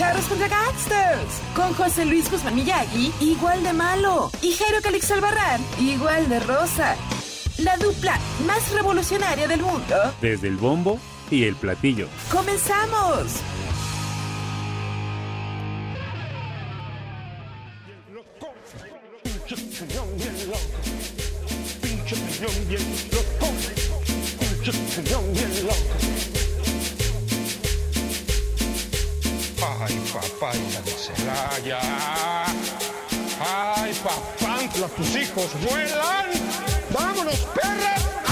Charros contra Gangsters. Con José Luis Guzmán Miyagi, igual de malo. Y Jairo Calixto Albarrán, igual de rosa. La dupla más revolucionaria del mundo. Desde el bombo y el platillo. ¡Comenzamos! Ay, papá, hija de Celaya. Ay, papá, tus hijos vuelan. Vámonos, perra.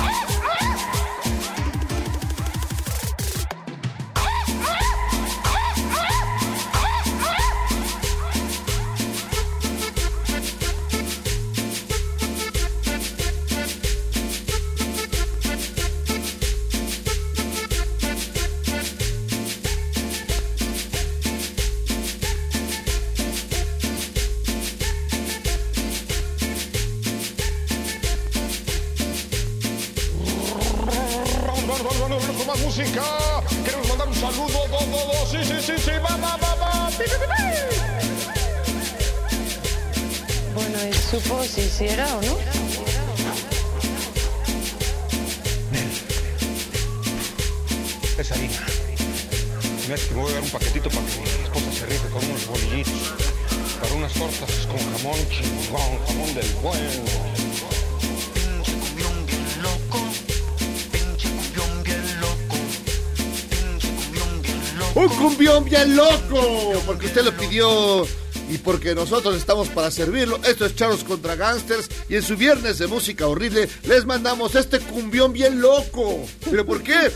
Si hiciera o no. Es harina. Mira que me voy a dar un paquetito para que mi esposa se rife con unos bolillitos. Para unas tortas con jamón chingón, jamón del bueno. Un cumbión bien loco, porque usted lo pidió y porque nosotros estamos para servirlo. Esto es Charlos contra Gangsters y en su viernes de música horrible les mandamos este cumbión bien loco. ¿Pero por qué?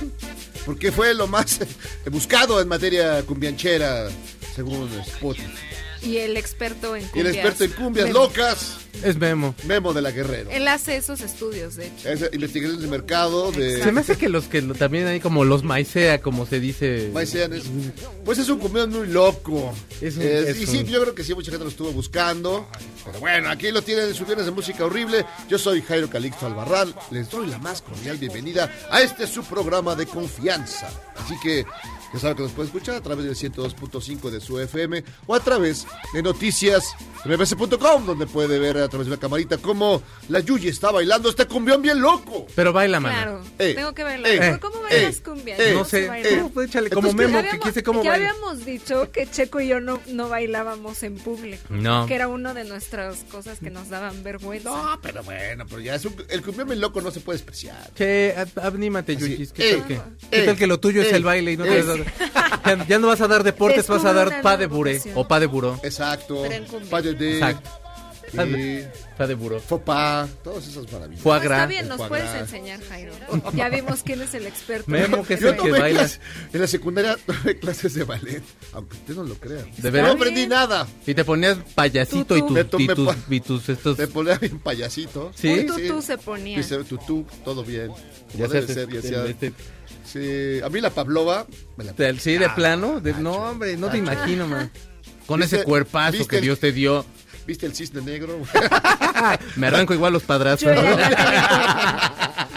Porque fue lo más buscado en materia cumbianchera, según Spotify. Y el experto en Y cumbias. el experto en cumbias Memo. locas, Es Memo. Memo de la Guerrero. Él hace esos estudios, de hecho. Es investigación de mercado de... Se me hace que los que lo- también hay como los maicea, como se dice. Maicean es- pues es un cumbión muy loco. Es un- Es- es y sí, yo creo que sí, mucha gente lo estuvo buscando. Pero bueno, aquí lo tienen en sus viernes de música horrible. Yo soy Jairo Calixto Albarrán. Les doy la más cordial bienvenida a este su programa de confianza. Así que ya saben que nos puede escuchar a través del 102.5 de su FM o a través de noticias mbs.com, donde puede ver a través de una camarita cómo la Yuyi está bailando este cumbión bien loco. Pero baila, mano. Claro, Eh, tengo que bailar. eh, ¿Pero ¿Cómo eh, bailas cumbia? eh, Yo No sé pues échale como Entonces, Memo, que quise cómo ya baila. habíamos dicho que Checo y yo no, no bailábamos en público. No. Que era una de nuestras cosas que nos daban vergüenza. No, pero bueno, pero ya es un- el cumbión bien loco no se puede despreciar. Che, anímate, Así, Yuyis. ¿Qué eh, tal que? eh, ¿Qué tal que lo tuyo es eh, el baile y no te eh. Ya, ya no vas a dar deportes, vas a dar pa de buré o pa de buró. Exacto. Pas de dé, Exacto. sí, Pa de buró. pas, todas esas maravillas. No, está bien, nos puedes enseñar, Jairo. Ya vimos quién es el experto. Memo, que es Yo el que baila. en la secundaria tomé clases de ballet, aunque usted no lo crea. ¿De No aprendí nada. Y te ponías payasito y Tutú. tomé y tus, pa- y tus estos... Me ponía bien payasito. ¿Sí? Un tutú se ponía. Dice tutú, todo bien. Ya debe se- ser, ya sea- este- Sí, a mí la Pavlova me la sí, de Ah, plano. de- no, hombre, no te gacho. imagino, man. Con ¿Viste- ese cuerpazo que el- Dios te dio. ¿Viste el cisne negro? Me arranco igual los padrazos.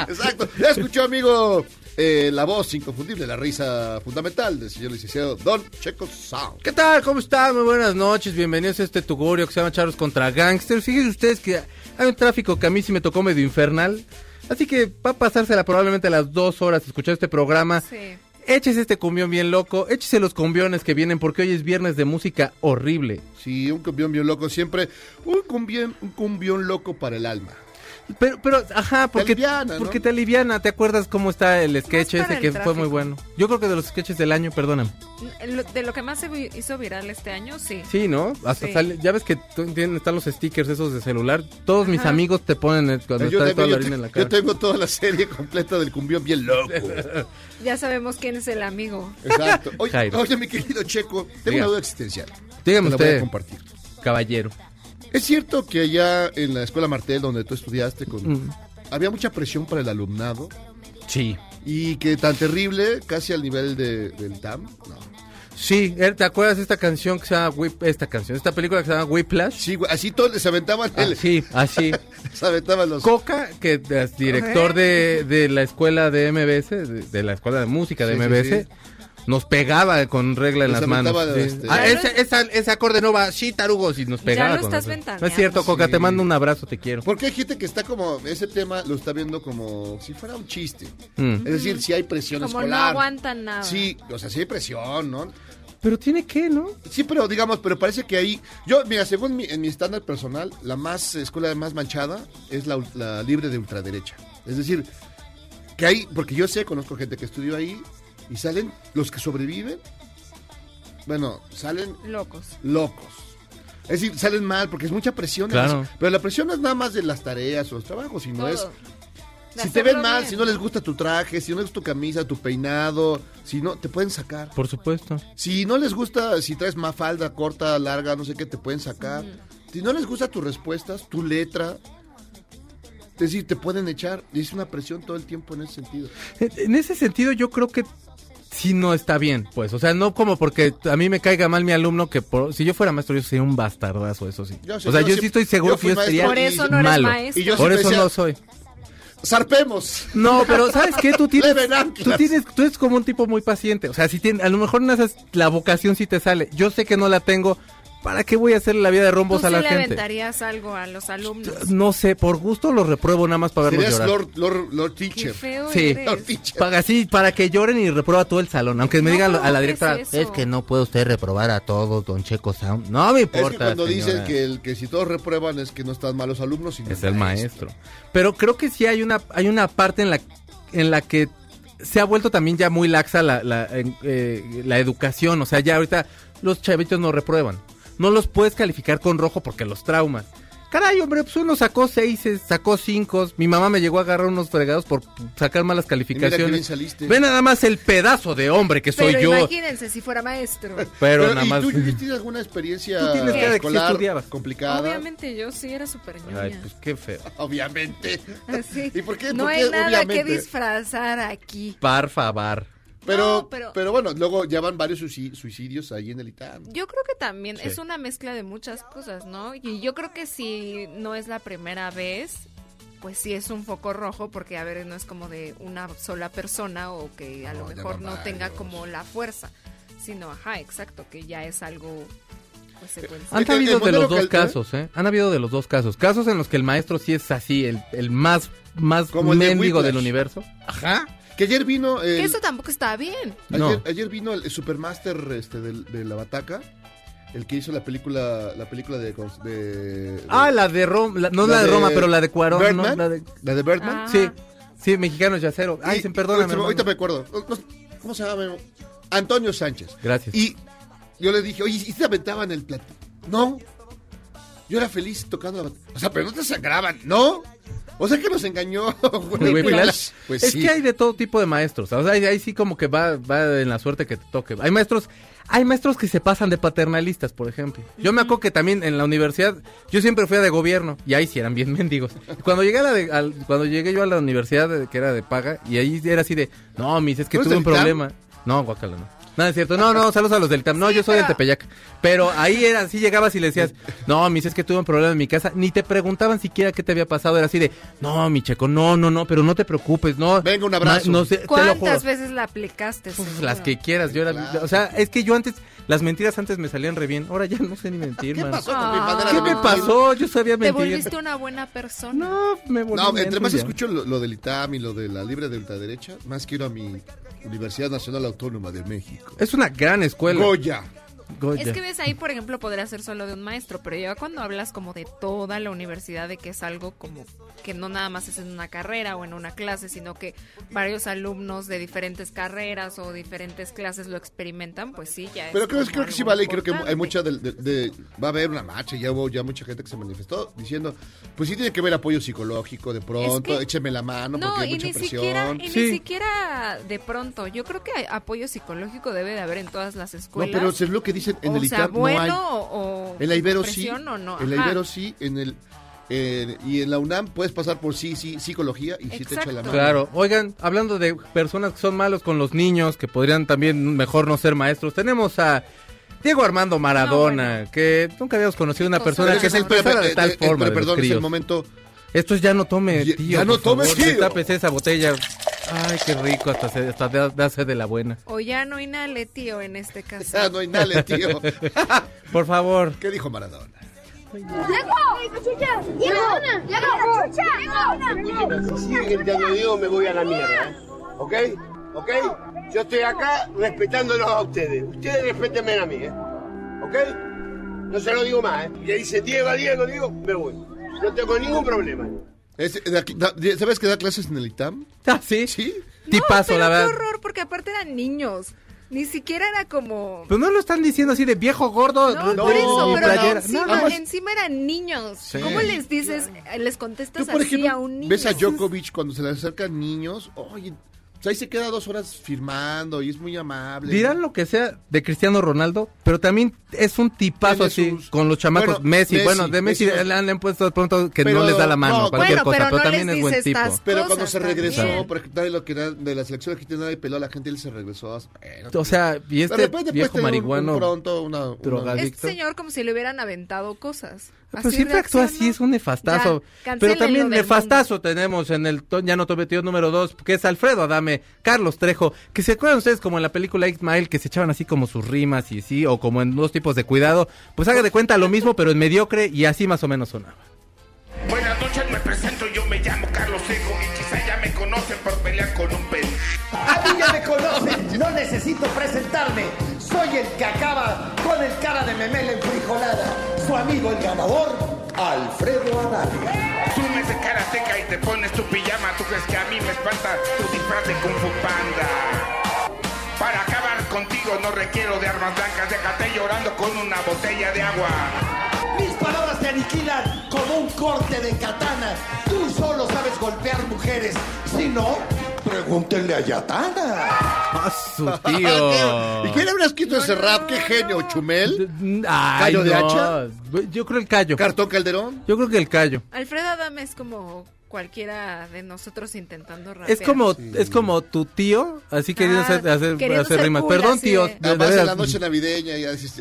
Exacto. Ya escuchó, amigo, eh, la voz inconfundible, la risa fundamental del señor licenciado Don Checo Sound. ¿Qué tal? ¿Cómo están? Muy buenas noches. Bienvenidos a este tugurio que se llama Charlos contra Gangsters. Fíjense ustedes que hay un tráfico que a mí sí me tocó medio infernal. Así que va a pasársela probablemente a las dos horas escuchar este programa. Sí. Échese este cumbión bien loco. Échese los cumbiones que vienen porque hoy es viernes de música horrible. Sí, un cumbión bien loco siempre. Un cumbión, un cumbión loco para el alma. Pero, pero, ajá, porque, aliviana, ¿no? porque te aliviana. ¿Te acuerdas cómo está el sketch ese el que fue muy bueno? Yo creo que de los sketches del año, perdóname. Lo- De lo que más se hizo viral este año, sí. Sí, ¿no? Hasta Sí. sale- ya ves que tienen, están los stickers esos de celular. Todos mis amigos te ponen el- cuando Yo está toda la yo harina te- en la yo cara. tengo toda la serie completa del cumbión bien loco. Ya sabemos quién es el amigo. Exacto. Oye, oye, mi querido Checo, tengo Diga. una duda existencial. Dígame voy a usted, compartir. caballero. ¿Es cierto que allá en la escuela Martel, donde tú estudiaste, con, Mm. había mucha presión para el alumnado? Sí. Y que tan terrible, casi al nivel de, del TAM. No. Sí, eh, ¿te acuerdas de esta canción que se llama Whip, esta canción, esta película que se llama Whiplash? Sí, así todos les aventaban el, Así, así. les aventaban los... Coca, que es director de, de la escuela de MBS, de, de la escuela de música de Sí, sí, MBS, sí. Nos pegaba con regla en Les las manos. Sí. este- Ah, Ya ese, esa- ese acorde no va, sí, tarugos, y nos pegaba. lo con estás. No es cierto, Coca, Sí. te mando un abrazo, te quiero. Porque hay gente que está como, ese tema lo está viendo como si fuera un chiste. Mm. Es decir, si hay presión Como no escolar. aguantan nada. Sí, o sea, sí hay presión, ¿no? Pero tiene que, ¿no? Sí, pero digamos, pero parece que ahí, yo, mira, según mi, en mi estándar personal, la más escuela más manchada es la, la libre de ultraderecha. Es decir, que hay, porque yo sé, conozco gente que estudió ahí y salen los que sobreviven, bueno, salen Locos. locos. Es decir, salen mal porque es mucha presión. Claro. Pero la presión no es nada más de las tareas o los trabajos, sino Todo. es De si te ven mal, bien. si no les gusta tu traje, si no les gusta tu camisa, tu peinado, si no, te pueden sacar. Por supuesto. Si no les gusta, si traes más falda corta, larga, no sé qué, te pueden sacar. Si no les gusta tus respuestas, tu letra, es decir, te pueden echar. Y es una presión todo el tiempo en ese sentido. En en ese sentido, yo creo que sí no está bien, pues. O sea, no como porque a mí me caiga mal mi alumno, que por- si yo fuera maestro, yo sería un bastardazo, eso sí. Yo o sea, yo yo sí- estoy seguro que yo sería Por eso no eres malo. maestro. Y yo Por eso decía- no soy. ¡Zarpemos! No, pero ¿sabes qué? Tú tienes, tú tienes, tú eres como un tipo muy paciente. O sea, si tiene, a lo mejor naces, la vocación sí te sale. Yo sé que no la tengo. ¿Para qué voy a hacerle la vida de Tú rombos sí a la le gente? aventarías algo a los alumnos. No sé, por gusto los repruebo nada más para verlos Serías llorar. Lord, Lord, Lord Qué Teacher. feo Sí. eres. Lord Teacher. Para, sí, para que lloren y reprueba todo el salón. Aunque me No digan a la provoques directora, es que no puede usted reprobar a todos, don Checo Sound. No me Es importa. que cuando señora. dicen que, el, que si todos reprueban es que no están malos alumnos, sino es el maestro. Pero creo que sí hay una, hay una parte en la, en la que se ha vuelto también ya muy laxa la, la, en- eh, la educación. O sea, ya ahorita los chavitos no reprueban. No los puedes calificar con rojo porque los traumas. Caray, hombre, pues uno sacó seises, sacó cinco. Mi mamá me llegó a agarrar unos fregados por sacar malas Y mira que bien calificaciones. Ve nada más el pedazo de hombre que soy Pero yo. imagínense si fuera maestro. Pero, Pero, nada ¿y más. tú tienes alguna experiencia Tú tienes cara de que sí escolar complicada? Obviamente yo sí era súper ñoña. Ay, pues qué feo. Obviamente. Así. ¿Y por qué? No ¿Por hay nada obviamente? que disfrazar aquí. Par favar. Pero, No, pero, pero- bueno, luego ya van varios suici- suicidios ahí en el ITAM. Yo creo que también Sí. es una mezcla de muchas cosas, ¿no? Y yo creo que si no es la primera vez, pues sí es un foco rojo, porque a ver, no es como de una sola persona o que a lo No, mejor no tenga como la fuerza, sino, ajá, exacto, que ya es algo pues, secuencial. Han habido de los dos ¿eh? casos, ¿eh? Han habido de los dos casos. Casos en los que el maestro sí es así, el, el más, más Como el de mendigo del universo. Ajá. Que ayer vino el, Que eso tampoco está bien. No. ayer, vino el, Supermaster este, de, la Bataca, el que hizo la película la película de... de- de- Ah, la de Roma, no La la de de Roma, pero la de Cuarón, ¿no? La de- la de Birdman. Ah. Sí, sí, mexicano yacero. Ay, Y- perdóname. ahorita, ahorita me acuerdo. No- ¿Cómo se llama? Antonio Sánchez. Gracias. Y yo le dije, oye, ¿y te aventaban el plato? No. Yo era feliz tocando la bataca. O sea, pero no te sangraban, ¿no? O sea que nos engañó. güey, Whiplash. Pues es sí. que hay de todo tipo de maestros. O sea, ahí, ahí sí como que va, va en la suerte que te toque. Hay maestros, hay maestros que se pasan de paternalistas, por ejemplo. Yo me acuerdo que también en la universidad, yo siempre fui a de gobierno y ahí sí eran bien mendigos. Cuando llegué a la de- al- cuando llegué yo a la universidad eh, que era de paga y ahí era así de, no, mis, es que ¿No es tuve un problema. No, guacala, no. No, es cierto. No, no, saludos a los del TAM. No, yo soy del Tepeyac. Pero ahí era, así llegabas y le decías, no, mis, es que tuve un problema en mi casa. Ni te preguntaban siquiera qué te había pasado. Era así de, no, mi checo, no, no, no, pero no te preocupes, no. Venga, un abrazo. Ma- no sé, te lo juro. ¿Cuántas veces la aplicaste? Uf, seguro? las que quieras, yo era, Claro. o sea, es que yo antes, las mentiras antes me salían re bien, ahora ya no sé ni mentir, ¿Qué man. pasó con mi manera ¿Qué me pasó? Yo sabía Te mentir. volviste una buena persona. No, me volví No, entre más escucho lo, lo del ITAM y lo de la libre de ultraderecha, más quiero a mi Universidad Nacional Autónoma de México. Es una gran escuela. Goya. Goya. Es que ves ahí, por ejemplo, podría ser solo de un maestro, pero ya cuando hablas como de toda la universidad, de que es algo como que no nada más es en una carrera o en una clase, sino que varios alumnos de diferentes carreras o diferentes clases lo experimentan, pues sí, ya Pero es creo, creo que sí vale y creo que hay mucha del- de, de- va a haber una marcha, ya hubo ya mucha gente que se manifestó diciendo, pues sí tiene que haber apoyo psicológico de pronto, que- écheme la mano No, porque hay y mucha ni presión. siquiera, y Sí. ni siquiera de pronto. Yo creo que apoyo psicológico debe de haber en todas las No, escuelas. pero es lo que dicen en o el sea, no bueno hay. o En la Ibero sí, o no. en la. Ibero sí, en el eh, y en la UNAM puedes pasar por sí, sí, psicología y sí te echa la mano. Claro, oigan, hablando de personas que son malos con los niños, que podrían también mejor no ser maestros, tenemos a Diego Armando Maradona, que nunca habíamos conocido una persona Pero que es se expresara de tal forma. pero perdón, es el momento. Esto es ya no tome, Ya- tío. ya no tome, favor, tío. destápese esa botella. Ay, qué rico, hasta, se, hasta da, da sed de la buena. O ya no inhale, tío, en este caso. Ya no inhale, tío. Por favor. ¿Qué dijo Maradona? Si sigue gritando Diego, me voy a la mierda, ¿eh? ¿Ok? ¿Ok? Yo estoy acá respetándolos a ustedes. Ustedes respétenme a mí, ¿eh? ¿Ok? No se lo digo más, ¿eh? Y le dice Diego, Diego, Diego, me voy. No tengo ningún problema. Es- da- ¿Sabes que da clases en el ITAM? Ah, sí. Sí. Tipazo, pero la qué verdad. horror, porque aparte eran niños. Ni siquiera era como... Pues no lo están diciendo así de viejo gordo. No, de- por eso, pero playera. encima, encima eran niños. Sí. ¿Cómo les dices, les contestas Tú, por así ejemplo, a un niño? ves a Djokovic cuando se le acercan niños, oye, o sea, ahí se queda dos horas firmando y es muy amable. Dirán lo que sea de Cristiano Ronaldo, pero también es un tipazo así sus- con los chamacos. Bueno, Messi, Messi, bueno, de Messi, le, han, le han puesto de pronto que Pero- no les da la mano, no, cualquier bueno, cosa, pero pero, no también es buen tipo. Pero cuando se regresó, también. por ejemplo, lo que era de la selección argentina y peló a la gente, él se regresó. O sea, y de este viejo un- marihuano un pronto, una, una- drogadicto. Este señor como si le hubieran aventado cosas. Pero Así siempre actúa así, es un nefastazo. Ya, Pero también nefastazo tenemos en el ya no tometido número dos, que es Alfredo Adame, Carlos Trejo, que se acuerdan ustedes como en la película Mile, que se echaban así como sus rimas y sí, o como en dos tipos de cuidado, pues haga de cuenta lo mismo, pero en mediocre y así más o menos sonaba. Buenas noches, me presento, yo me llamo Carlos Seco y quizá ya me conocen por pelear con un pez. A mí ya me conocen, no necesito presentarme. Soy el que acaba con el cara de memela enfrijolada. Su amigo el ganador, Alfredo Adame. Asumes de karateca y te pones tu pijama. ¿Tú crees que a mí me espanta tu disfraz de Kung Fu Panda? Para acabar contigo no requiero de armas blancas. Déjate llorando con una botella de agua. Mis palabras te aniquilan como un corte de katana. Tú solo sabes golpear mujeres. Si no, pregúntenle a Yatana. ¡Ah, su tío! ¿Y quién habrá escrito ese rap? ¿Qué genio? ¿Chumel? Ay, ¿Callo de no. hacha? Yo creo el callo. ¿Cartón Calderón? Yo creo que el callo. Alfredo Adame es como cualquiera de nosotros intentando rapear. Es como, es como tu tío, así queriendo Ah, hacer, hacer, rimas. cool, Perdón, así tío. de- de Además en veras. la noche navideña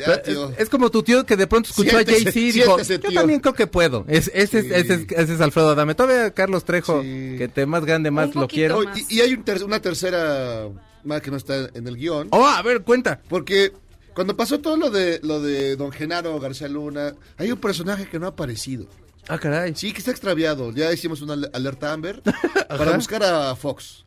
Pero tío. Es, es como tu tío que de pronto escuchó Siéntese, a Jay-Z y dijo, siéntese, yo tío". también creo que puedo. Es, ese, es, ese, es, ese es Alfredo Adame. Todavía Carlos Trejo, que te más grande, más lo quiero. Y, y hay un ter- una tercera más que no está en el guion. Oh, a ver, cuenta. Porque cuando pasó todo lo de lo de Don Genaro García Luna, hay un personaje que no ha aparecido. Ah, caray. Sí, que está extraviado. Ya hicimos una al- alerta Amber para buscar a Fox.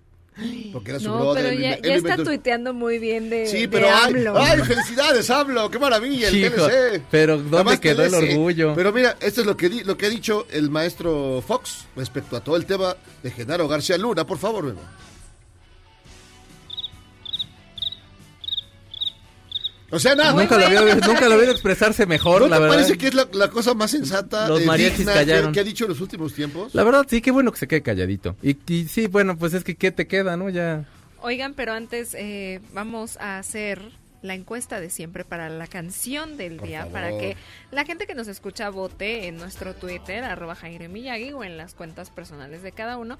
Porque era su No, brother. pero ya, está tuiteando muy bien de, Sí, de pero ay, AMLO. ay, felicidades, hablo, qué maravilla, el TLC. pero ¿dónde más quedó el orgullo? Pero mira, esto es lo que, di- lo que ha dicho el maestro Fox respecto a todo el tema de Genaro García Luna. Por favor, Memo. O sea, nada. Nunca lo, había, nunca lo había expresarse mejor, ¿No la te verdad. parece que es la, la cosa más sensata Los eh, mariachis digna que, callaron. que ha dicho en los últimos tiempos? La verdad, sí, qué bueno que se quede calladito. Y, y sí, bueno, pues es que ¿qué te queda, no? Ya... Oigan, pero antes eh, vamos a hacer la encuesta de siempre para la canción del día, favor. para que la gente que nos escucha vote en nuestro Twitter, arroba Jaime Miyagi, o en las cuentas personales de cada uno,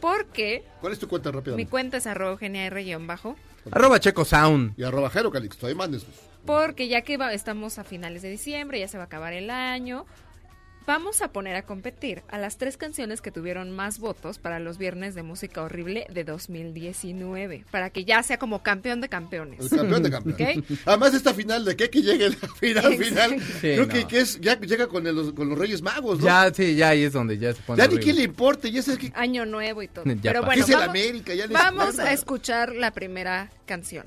porque ¿Cuál es tu cuenta rápida? mi cuenta es arroba Eugenia R bajo, Arroba Checo Sound. Y arroba Jero Calixto, ahí mandes. porque ya que va- estamos a finales de diciembre, ya se va a acabar el año, vamos a poner a competir a las tres canciones que tuvieron más votos para los viernes de música horrible de 2019, para que ya sea como campeón de campeones. El campeón de campeones. ¿Ok? Además, esta final de que que llegue la final final. Sí, creo no. que, que es ya llega con, el- con los Reyes Magos, ¿no? Ya, sí, ya ahí es donde ya se pone ya ni quién le importe, ya sé que Año nuevo y todo. Ya Pero pasó. bueno, ¿Qué es vamos, América? Ya vamos a escuchar la primera canción.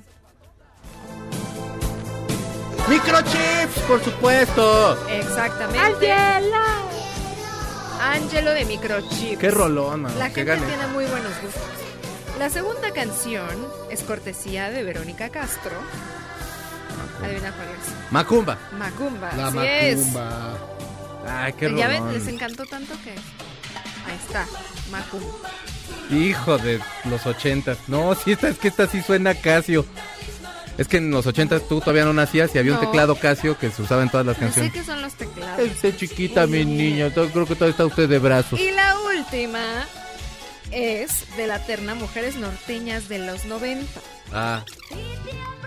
Microchips, por supuesto. Exactamente. Angelo de Microchips. Qué rolón, mano, La que gente gane. tiene muy buenos gustos. La segunda canción es cortesía de Verónica Castro. Adivina cuál es. Macumba. Macumba. La así es. macumba. Ay, qué ya ven, rolón. les encantó tanto que. Ahí está, Macumba. Hijo de los ochentas. No, sí, esta, es que esta sí suena Casio. Es que en los ochentas tú todavía no nacías y había un teclado Casio que se usaba en todas las No sé canciones. qué son los teclados. Chiquita, mi niña. Creo que todavía está usted de brazos. Y la última es de la terna Mujeres Norteñas de los 90. Ah.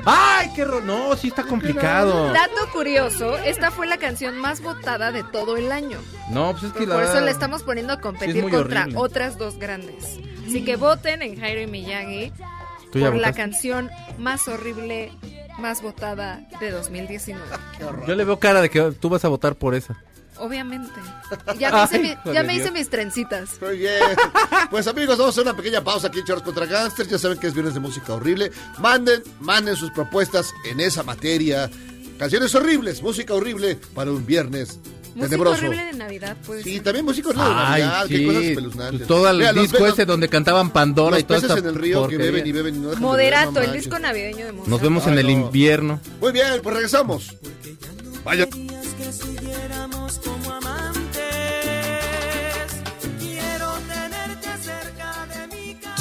¡Ay, qué rolón! No, sí está complicado. Dato curioso, esta fue la canción más votada de todo el año. No, pues es que la Por eso le estamos poniendo a competir contra horrible. otras dos grandes. Así que voten en Jairo y Miyagi ¿Tú ya por la canción más horrible, más votada de 2019. Yo le veo cara de que tú vas a votar por esa. Obviamente. Ya me hice, Ay, mi- hijo ya de me hice Dios. mis trencitas. Muy bien. Pues amigos, vamos a hacer una pequeña pausa aquí en Charros contra Gangsters. Ya saben que es viernes de música horrible. Manden, manden sus propuestas en esa materia. Canciones horribles, música horrible para un viernes Música tenebroso. horrible de Navidad, pues. Sí, también música horrible de Ay, Navidad, qué sí. cosas espeluznantes. Pues todo el Mira, disco ese donde cantaban Pandora los y peces esta en el río porquería. que beben y beben y no dejan de Moderato, beber, no el disco navideño de Moderato. Nos vemos en Ay, el no. invierno. Muy bien, pues regresamos. Vaya.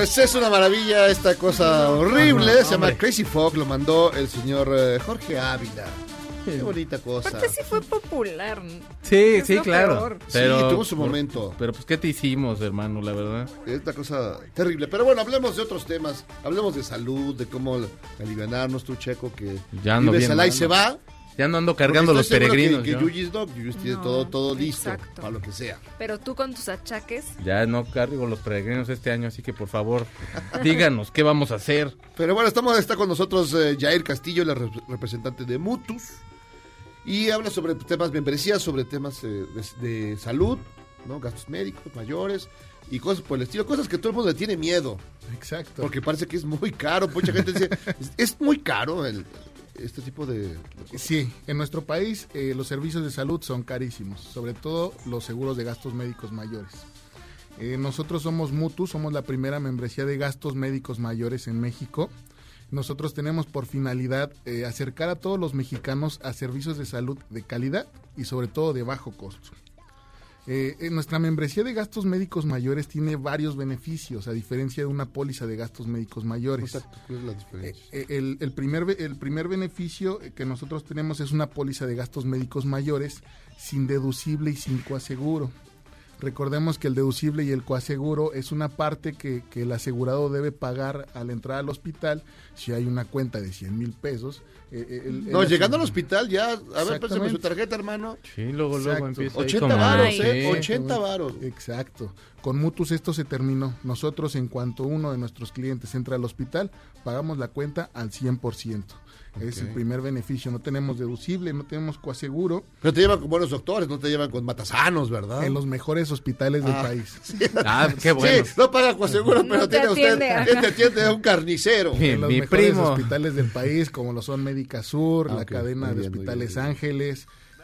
Pues es una maravilla esta cosa horrible. Se llama. Crazy Fog. Lo mandó el señor eh, Jorge Ávila. Qué bonita cosa. Aparte sí fue popular. Sí, Es sí, claro. peor. Pero, Sí, tuvo su momento. Pero pues, ¿qué te hicimos, hermano, la verdad? Esta cosa terrible. Pero bueno, hablemos de otros temas. Hablemos de salud, de cómo alivianarnos, tú, Checo, que Ya ando vives al ahí se ¿no? va. Ya no ando cargando los peregrinos. Que, que yo. Yuyis no, Yuyis tiene todo, todo listo exacto. para lo que sea. Pero tú con tus achaques. Ya no cargo los peregrinos este año, así que por favor, díganos qué vamos a hacer. Pero bueno, estamos, está con nosotros eh, Jair Castillo, la rep- representante de Mutus. Y habla sobre temas membresías, sobre temas eh, de, de salud, ¿no? gastos médicos mayores y cosas por el estilo. Cosas que todo el mundo le tiene miedo. Exacto. Porque parece que es muy caro. Mucha gente dice, es, es muy caro el, este tipo de... Sí, en nuestro país eh, los servicios de salud son carísimos, sobre todo los seguros de gastos médicos mayores. Eh, nosotros somos Mutu, somos la primera membresía de gastos médicos mayores en México. Nosotros tenemos por finalidad eh, acercar a todos los mexicanos a servicios de salud de calidad y sobre todo de bajo costo. Eh, en nuestra membresía de gastos médicos mayores tiene varios beneficios, a diferencia de una póliza de gastos médicos mayores. Exacto, ¿cuál es la diferencia? Eh, el, el primer, el primer beneficio que nosotros tenemos es una póliza de gastos médicos mayores sin deducible y sin coaseguro. Recordemos que el deducible y el coaseguro es una parte que, que el asegurado debe pagar al entrar al hospital si hay una cuenta de 100 mil pesos. eh, eh, el- No, el llegando al hospital ya... A ver, préstame su tarjeta, hermano. Sí, luego, luego Exacto. empieza ahí 80 como- varos. ¿eh? Sí. 80 varos. Exacto. Con Mutus esto se terminó. Nosotros, en cuanto uno de nuestros clientes entra al hospital, pagamos la cuenta al 100%. Es el primer beneficio. No tenemos deducible, no tenemos coaseguro Pero te llevan con buenos doctores, no te llevan con matasanos, ¿verdad? en los mejores hospitales del Ah. país. Ah, qué bueno. Sí, no paga coaseguro, pero No tiene usted... atiende. Este atiende a un carnicero. Sí. En los Mi mejores primo. hospitales del país, como lo son Médica Sur, Ah, la cadena de bien, hospitales bien.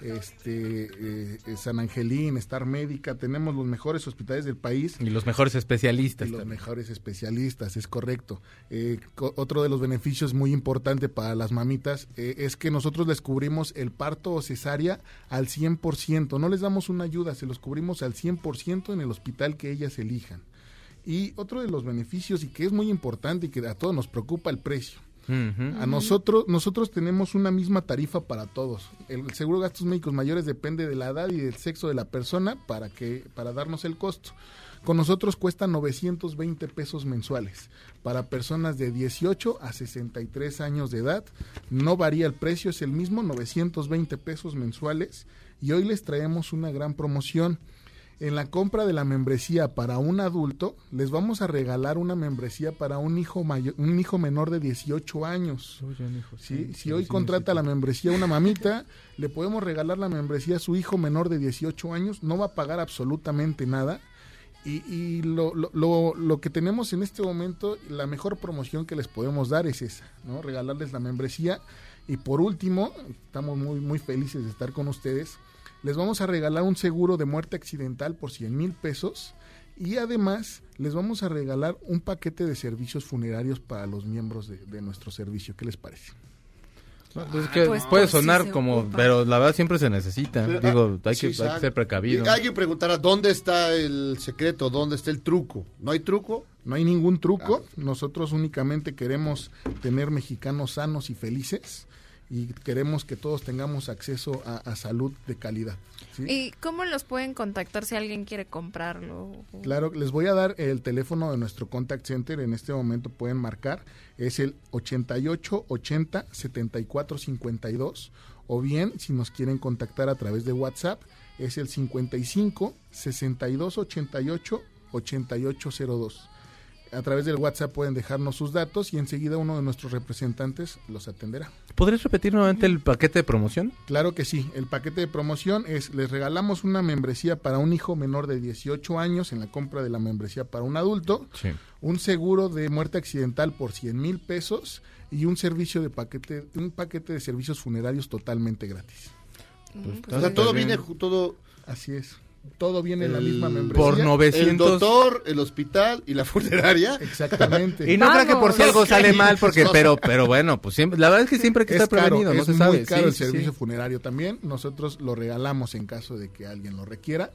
Este eh, eh, San Angelín, Star Médica. Tenemos los mejores hospitales del país. Y los mejores especialistas. Y los también. mejores especialistas, es correcto. Eh, co- otro de los beneficios muy importante para las mamitas eh, es que nosotros les cubrimos el parto o cesárea al 100%. No les damos una ayuda, se los cubrimos al 100% en el hospital que ellas elijan. Y otro de los beneficios y que es muy importante y que a todos nos preocupa el precio. A nosotros, nosotros tenemos una misma tarifa para todos. El seguro de gastos médicos mayores depende de la edad y del sexo de la persona para que, para darnos el costo. Con nosotros cuesta 920 pesos mensuales. Para personas de 18 a 63 años de edad, no varía el precio, es el mismo, 920 pesos mensuales. Y hoy les traemos una gran promoción. En la compra de la membresía para un adulto, les vamos a regalar una membresía para un hijo mayor, un hijo menor de 18 años. ¿sí? Si hoy contrata la membresía una mamita, le podemos regalar la membresía a su hijo menor de 18 años, no va a pagar absolutamente nada. Y, y lo, lo, lo, lo que tenemos en este momento, la mejor promoción que les podemos dar es esa, ¿no? Regalarles la membresía. Y por último, estamos muy, muy felices de estar con ustedes. Les vamos a regalar un seguro de muerte accidental por 100 mil pesos. Y además les vamos a regalar un paquete de servicios funerarios para los miembros de, de nuestro servicio. ¿Qué les parece? Pues es que Pues, puede pues, sí sonar como, ocupa. pero la verdad siempre se necesita. Pero, Digo, ah, hay, sí, que, hay que ser precavido. Y Alguien preguntará, ¿dónde está el secreto? ¿Dónde está el truco? ¿No hay truco? No hay ningún truco. Ah. Nosotros únicamente queremos tener mexicanos sanos y felices y queremos que todos tengamos acceso a, a salud de calidad. ¿sí? ¿Y cómo los pueden contactar si alguien quiere comprarlo? Claro, les voy a dar el teléfono de nuestro contact center. En este momento pueden marcar. Es el 88 80 74 52. O bien, si nos quieren contactar a través de WhatsApp, es el 55 62 88 8802. A través del WhatsApp pueden dejarnos sus datos y enseguida uno de nuestros representantes los atenderá. ¿Podrías repetir nuevamente el paquete de promoción? Claro que sí. El paquete de promoción es, les regalamos una membresía para un hijo menor de 18 años en la compra de la membresía para un adulto, Sí. un seguro de muerte accidental por 100 mil pesos y un servicio de paquete, un paquete de servicios funerarios totalmente gratis. O sea, todo viene, todo... Así es. Todo viene en la misma membresía. Por 900. El doctor, el hospital y la funeraria. Exactamente. Y no creo que por si algo sale mal, porque, pero, pero bueno, pues siempre, la verdad es que siempre hay que es estar caro, prevenido, no es se muy sabe. caro Sí, el sí. servicio funerario también. Nosotros lo regalamos en caso de que alguien lo requiera.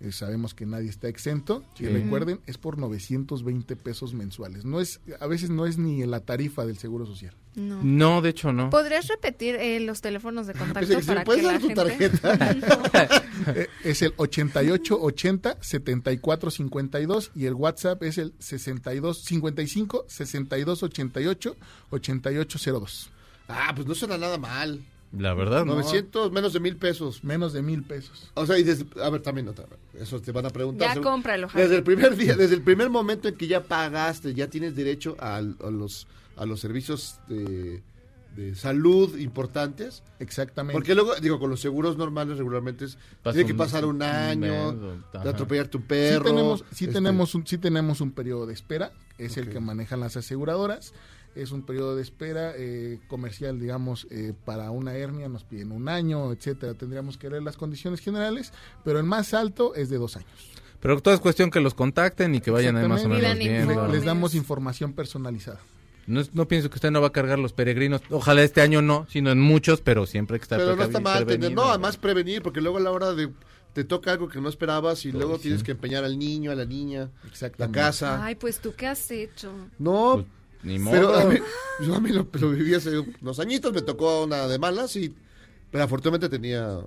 Eh, sabemos que nadie está exento. Y recuerden, es por 920 pesos mensuales. No es, a veces no es ni en la tarifa del Seguro Social. No. No, de hecho no. ¿Podrías repetir eh, los teléfonos de contacto Pensé que sí, para ¿puedes que la dar tu gente... tarjeta? Eh, es el 88 80 74 52 y el WhatsApp es el 62 55 62 88 88 02. Ah, pues no suena nada mal. La verdad, no. 900, menos de mil pesos. Menos de mil pesos. O sea, y desde, a ver, también otra. Eso te van a preguntar. Ya cómpralo, Jaime. Desde el primer día, desde el primer momento en que ya pagaste, ya tienes derecho a, los a los servicios de, de salud importantes. Exactamente. Porque luego, digo, con los seguros normales regularmente es, tiene que pasar un un año, mes, de atropellarte un perro. sí tenemos, sí este, tenemos un, sí tenemos un periodo de espera, es el que manejan las aseguradoras. Es un periodo de espera eh, comercial, digamos, eh, para una hernia nos piden un año, etcétera. Tendríamos que leer las condiciones generales, pero el más alto es de dos años. Pero todo es cuestión que los contacten y que vayan ahí más o menos informes. Les damos información personalizada. No, es- no pienso que usted no va a cargar los peregrinos. Ojalá este año no, sino en muchos, pero siempre hay que estar Pero no está mal tener, no, además prevenir, porque luego a la hora de te toca algo que no esperabas y Pues luego sí. tienes que empeñar al niño, a la niña, la casa. Ay, pues tú qué has hecho. No, Pues, ni modo. pero a mí, yo a mí lo, lo viví hace unos añitos, me tocó una de malas y pero afortunadamente tenía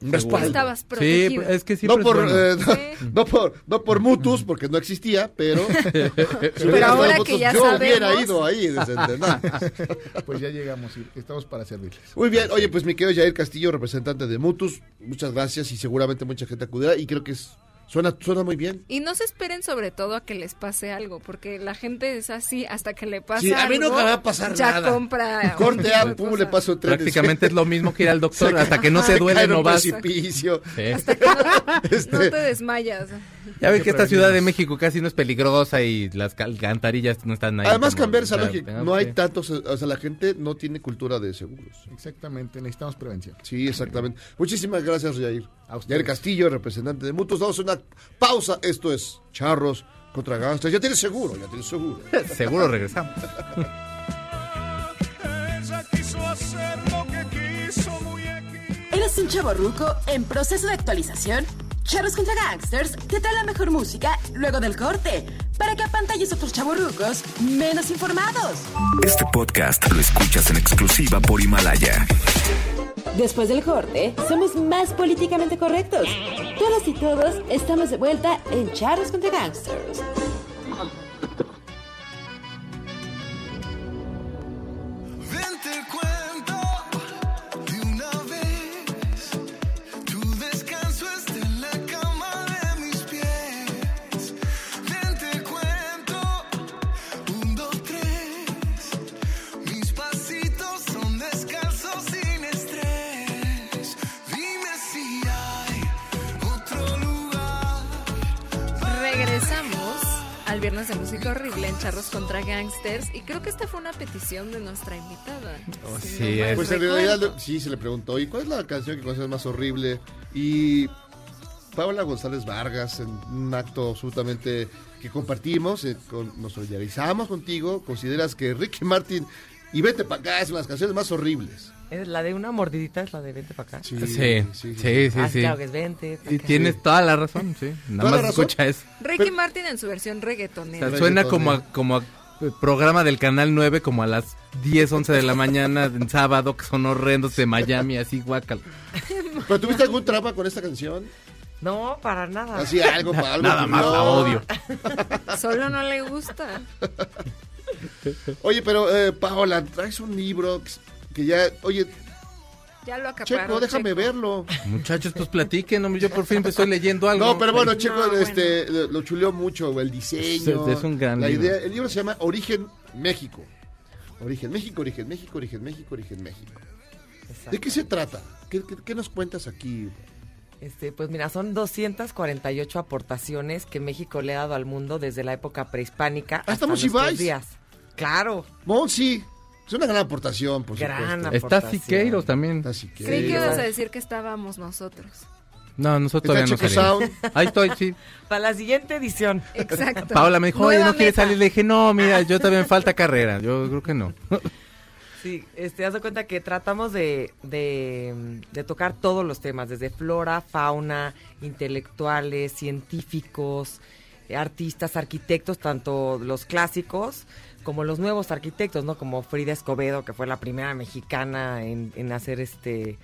respaldo. Estabas Sí, protegido. es que siempre no por, es bueno. eh, no, Sí. no por no por mutus porque no existía pero si hubiera ahora que mutus, ya yo hubiera ido ahí. Pues ya llegamos y estamos para servirles. muy bien oye pues mi querido Jair Castillo representante de mutus muchas gracias y seguramente mucha gente acudirá y creo que es, suena suena muy bien Y no se esperen sobre todo a que les pase algo, porque la gente es así hasta que le pasa Sí, a mí algo, nunca va a pasar ya nada. compra. corte a pum le paso un tren Prácticamente es lo mismo que ir al doctor. Hasta que no se duele, no vas. precipicio Sí. Este, No te desmayas. Ya ves que esta. Ciudad de México casi no es peligrosa y las alcantarillas no están ahí. Además, como- cambiar o esa sea, lógica. tengamos No hay que- tantos, o sea, la gente no tiene cultura de seguros. Exactamente, necesitamos prevención. Sí, exactamente. Muchísimas gracias, Jair. A. Jair Castillo, representante de Mutuos. Damos una pausa. Esto es Charros contra Gangsters. Ya tienes seguro, ya tienes seguro. Seguro regresamos. ¿Eres un chavo ruco en proceso de actualización? Charros contra Gangsters te trae la mejor música luego del corte. para que apantalles a otros chavorrucos menos informados. Este podcast lo escuchas en exclusiva por Himalaya. Después del corte, somos más políticamente correctos. Todas y todos estamos de vuelta en Charros contra Gangsters. Viernes de música horrible en Charros contra Gangsters y creo que esta fue una petición de nuestra invitada. Oh, Si sí, no Pues en realidad sí se le preguntó, ¿y cuál es la canción que consideras más horrible? Y Paola González Vargas, en un acto absolutamente que compartimos, eh, con- nos solidarizamos contigo, consideras que Ricky Martin y Vete para acá es una de las canciones más horribles. Es la de una mordidita es la de vente para acá. Sí, sí, sí, sí. Ah, sí. claro que es vente. Y tienes toda la razón, sí. Nada ¿Toda la más razón? escucha eso. Ricky Martin en su versión O reggaetonera. sea, suena como a, como a programa del Canal 9 como a las 10, 11 de la mañana en sábado que son horrendos de Miami, así guacal. ¿Pero tuviste algún trapa con esta canción? No, para nada. Así algo, para algo. Nada más no. la odio. Solo no le gusta. Oye, pero eh, Paola, traes un libro que- ya, oye, Ya lo. Checo, déjame Checo. verlo. Muchachos, pues platiquen, hombre, yo por fin estoy leyendo algo. No, pero bueno, Checo No, bueno. este, lo, lo chuleó mucho, el diseño. Es- es un gran la libro. idea. El libro se llama Origen México. Origen México, Origen México, Origen México, Origen México. ¿De qué se trata? ¿Qué, qué- qué nos cuentas aquí? Este, pues mira, son 248 aportaciones que México le ha dado al mundo desde la época prehispánica hasta estamos nuestros días. Claro. Monsi, es una gran aportación, por Gran supuesto. Está aportación. Siqueiros también. Está Siqueiros. Creí que ibas a decir que estábamos nosotros. No, nosotros Está todavía no salimos. Sound. Ahí estoy, sí. Para la siguiente edición. Exacto. Paola me dijo, oye, ¿no quieres salir? Le dije, no, mira, yo también me falta carrera. Yo creo que no. Sí, este, haz de cuenta que tratamos de, de, de tocar todos los temas, desde flora, fauna, intelectuales, científicos, artistas, arquitectos, tanto los clásicos como los nuevos arquitectos, ¿no? Como Frida Escobedo, que fue la primera mexicana en, hacer este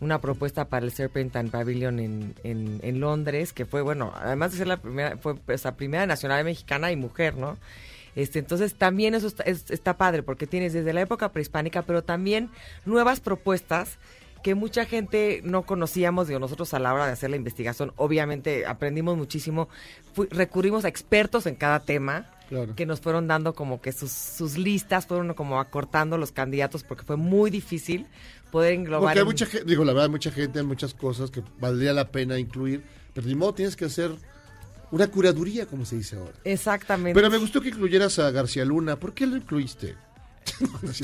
una propuesta para el Serpentine Pavilion en, Londres, que fue, bueno, además de ser la primera, fue la primera nacional mexicana y mujer, ¿no? Este, entonces también eso está, es- está padre porque tienes desde la época prehispánica, pero también nuevas propuestas que mucha gente no conocíamos, digo, nosotros a la hora de hacer la investigación, obviamente aprendimos muchísimo, recurrimos a expertos en cada tema, Claro. que nos fueron dando como que sus, sus listas, fueron como acortando los candidatos, porque fue muy difícil poder englobar. Porque hay en- mucha gente, digo, la verdad, mucha gente, hay muchas cosas que valdría la pena incluir, pero ni modo tienes que hacer una curaduría, como se dice ahora. Exactamente. Pero me gustó que incluyeras a García Luna. ¿Por qué lo incluiste?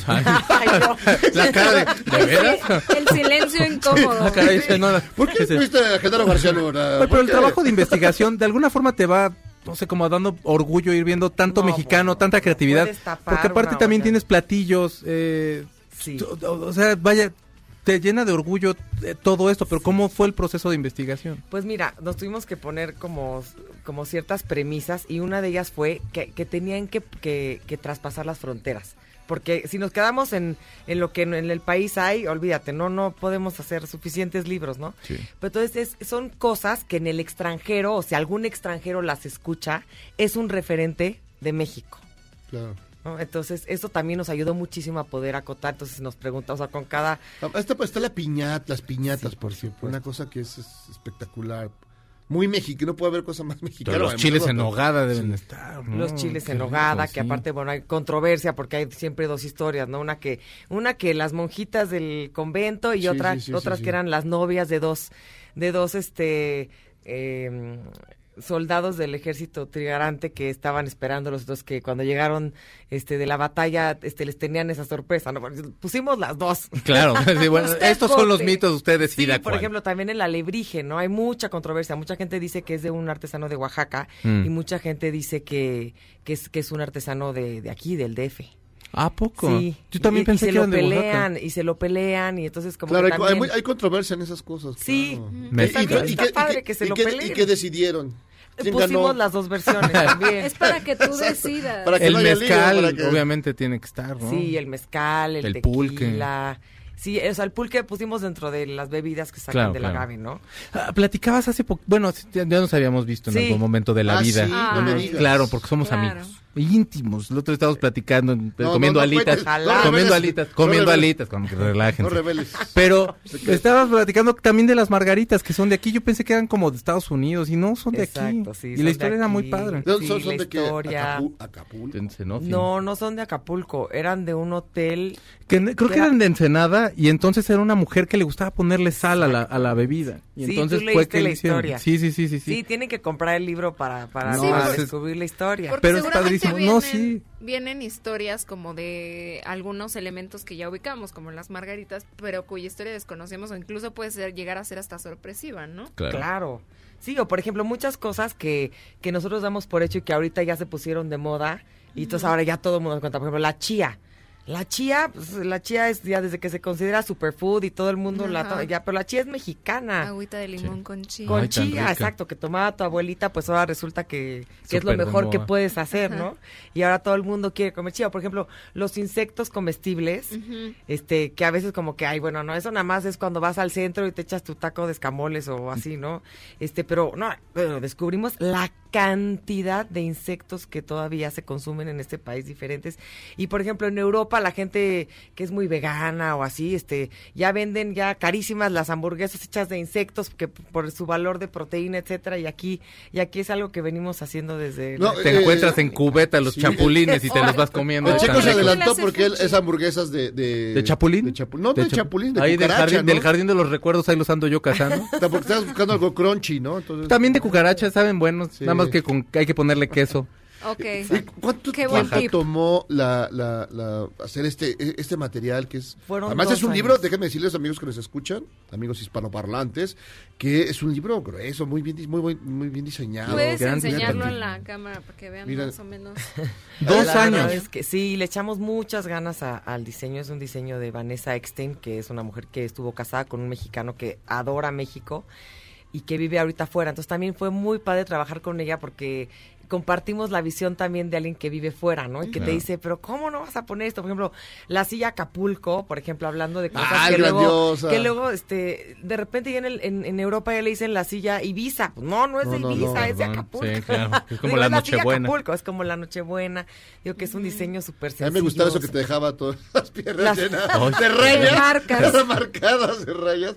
Ay, no. La cara de, ¿de veras? El silencio incómodo. La cara dice, no, la- ¿Por qué incluiste a Genaro García Luna? Oye, ¿Por pero el trabajo de investigación de alguna forma te va, no sé, como dando orgullo ir viendo tanto No, mexicano, bueno, tanta creatividad. Porque aparte también tienes platillos, eh, Sí. o, o sea, vaya, te llena de orgullo eh, todo esto, pero ¿cómo fue el proceso de investigación? Pues mira, nos tuvimos que poner como, como ciertas premisas y una de ellas fue que, que tenían que, que- que traspasar las fronteras. Porque si nos quedamos en, en lo que en el país hay, olvídate, no no podemos hacer suficientes libros, ¿no? Sí. Pero entonces es- son cosas que en el extranjero, o si algún extranjero las escucha, es un referente de México. Claro. ¿no? Entonces, eso también nos ayudó muchísimo a poder acotar. Entonces, nos pregunta, o sea, con cada. Ah, Está, está la piñata, las piñatas, por cierto. Una cosa que es, es espectacular. Muy mexicano, no puede haber cosa más mexicana. Pero los además, chiles ¿no? en nogada deben estar. ¿no? Los chiles Qué en nogada, que sí. aparte, bueno, hay controversia porque hay siempre dos historias, ¿no? Una que, una que las monjitas del convento y Sí, otra, sí, sí, otras sí, que sí. eran las novias de dos, de dos, este, eh, soldados del ejército trigarante que estaban esperando los dos que cuando llegaron, este, de la batalla, este, les tenían esa sorpresa, ¿no? Pusimos las dos. Claro, sí, bueno, Usted estos son los mitos, ustedes Sí, por ejemplo, también el alebrije, ¿no? Hay mucha controversia. Mucha gente dice que es de un artesano de Oaxaca Mm. y mucha gente dice que, que, es, que es un artesano de, de aquí, del DF. ¿A poco? Sí. Yo también y, pensé y se que lo de pelean, y se lo pelean, y entonces como Claro, que hay, hay también- muy- hay controversia en esas cosas. Sí, claro. Me- Y- está y- padre y- que se y lo peleen. ¿Y qué decidieron? ¿Quién pusimos ganó? las dos versiones también. Es para que tú decidas. Para que el no haya lío, mezcal, para que- obviamente, tiene que estar, ¿no? Sí, el mezcal, el, El tequila. pulque. Sí, o sea, el pulque pusimos dentro de las bebidas que sacan Claro, del claro. agave, ¿no? Ah, platicabas hace poco, bueno, sí, ya, ya nos habíamos visto en Sí. algún momento de la Ah, vida. sí, no me Ay, digas. Claro, porque somos Claro. amigos. Íntimos. El otro día estábamos platicando, no, comiendo no alitas, cuentes, no comiendo reveles, alitas, no comiendo alitas, como que relájense. No reveles. Pero estabas platicando también de las margaritas que son de aquí. Yo pensé que eran como de Estados Unidos y no son de Exacto, aquí. sí, y son la de historia era muy padre. ¿De dónde Sí, son, son la de qué? historia. Acapulco. No, no son de Acapulco, eran de un hotel. Que creo que Era- eran de Ensenada y entonces era una mujer que le gustaba ponerle sal a la, a la bebida. Y Sí, entonces tú fue que la le hicieron. historia. Sí, sí, sí, sí, Sí, sí. tienen que comprar el libro para, para, No, para es- descubrir la historia. Pero es seguramente Vienen, No, sí. Vienen historias como de algunos elementos que ya ubicamos, como las margaritas, pero cuya historia desconocemos o incluso puede ser llegar a ser hasta sorpresiva, ¿no? Claro. Sí, o por ejemplo, muchas cosas que, que nosotros damos por hecho y que ahorita ya se pusieron de moda y entonces ahora ya todo el mundo cuenta. Por ejemplo, la chía. La chía, pues, la chía es ya desde que se considera superfood y todo el mundo la Ajá. to- ya, pero la chía es mexicana. Agüita de limón con chile. Con Ay, chía, exacto, que tomaba tu abuelita, pues ahora resulta que, que es lo mejor que puedes hacer, Ajá. ¿no? Y ahora todo el mundo quiere comer chía. Por ejemplo, los insectos comestibles, este, que a veces como que, ay, bueno, no, eso nada más es cuando vas al centro y te echas tu taco de escamoles o así, ¿no? Este, pero no, bueno, descubrimos la cantidad de insectos que todavía se consumen en este país diferentes. Y por ejemplo, en Europa la gente que es muy vegana o así, este, ya venden ya carísimas las hamburguesas hechas de insectos que por su valor de proteína, etcétera, y aquí y aquí es algo que venimos haciendo desde No, la- Te Eh, encuentras en cubeta los sí. chapulines y te los vas comiendo. El Están se ¿cómo ricos. adelantó porque él es hamburguesas de... ¿De, ¿De chapulín? de chapu- no, de cha- chapulín, de Ahí del cucaracha, jardín, ¿no? del jardín de los recuerdos, ahí los ando yo cazando. Porque estabas buscando algo crunchy, ¿no? Entonces, También de cucarachas, saben buenos. Sí. Nada más que con, hay que ponerle queso. Ok. ¿Y ¿Cuánto Qué buen tiempo tip. tomó la, la, la- hacer este, este material que es... Fueron Además dos es un años. libro, déjenme decirles amigos que nos escuchan, amigos hispanoparlantes, que es un libro grueso, muy bien, dis- muy, muy, bien diseñado. Puedes gran enseñarlo en la cámara para que vean Mira. más o menos. Dos La años. es que sí, le echamos muchas ganas a- al diseño. Es un diseño de Vanessa Eckstein, que es una mujer que estuvo casada con un mexicano que adora México y que vive ahorita afuera. Entonces también fue muy padre trabajar con ella porque compartimos la visión también de alguien que vive fuera, ¿no? Y que te dice, pero ¿cómo no vas a poner esto? Por ejemplo, la silla Acapulco, por ejemplo, hablando de cosas Ah, que, luego, grandiosa. que luego, este, de repente ya en, el- en, en Europa ya le dicen la silla Ibiza. Pues no, no es de No, Ibiza, no, es de. Acapulco. Sí, claro. Es como Digo, la Nochebuena. Acapulco, es como la Nochebuena. Digo que es un diseño súper A sencillo. mí me gustaba eso que te dejaba todas las piernas Las- llenas de rayas. De marcas. marcadas de rayas.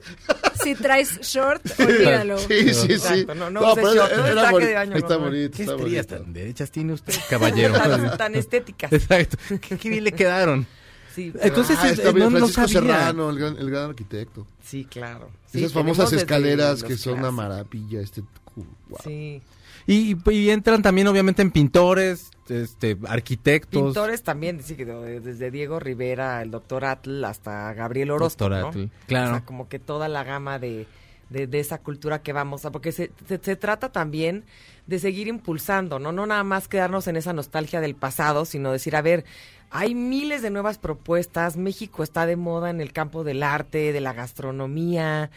Si traes short, olvídalo. Sí, sí, sí. Exacto, no, no uses short, era- era de baño, Está no, no. bonito, ¿Qué está estrías bonito. tan derechas tiene usted, caballero? tan, tan estéticas. Exacto. ¿Qué, qué bien le quedaron. Sí, Entonces, Ah, está bien, no- no Francisco sabía. Serrano, el gran, el gran arquitecto. sí, claro. Sí, Esas famosas escaleras que son una maravilla. Este, wow. Sí. Y, y entran también, obviamente, en pintores, este, arquitectos. Pintores también, sí, desde Diego Rivera, el doctor Atl, hasta Gabriel Orozco, Doctor ¿no? Atl, claro. O sea, como que toda la gama de, de, de esa cultura que vamos a... Porque se, se, se trata también de seguir impulsando, ¿no? No nada más quedarnos en esa nostalgia del pasado, sino decir, a ver, hay miles de nuevas propuestas, México está de moda en el campo del arte, de la gastronomía,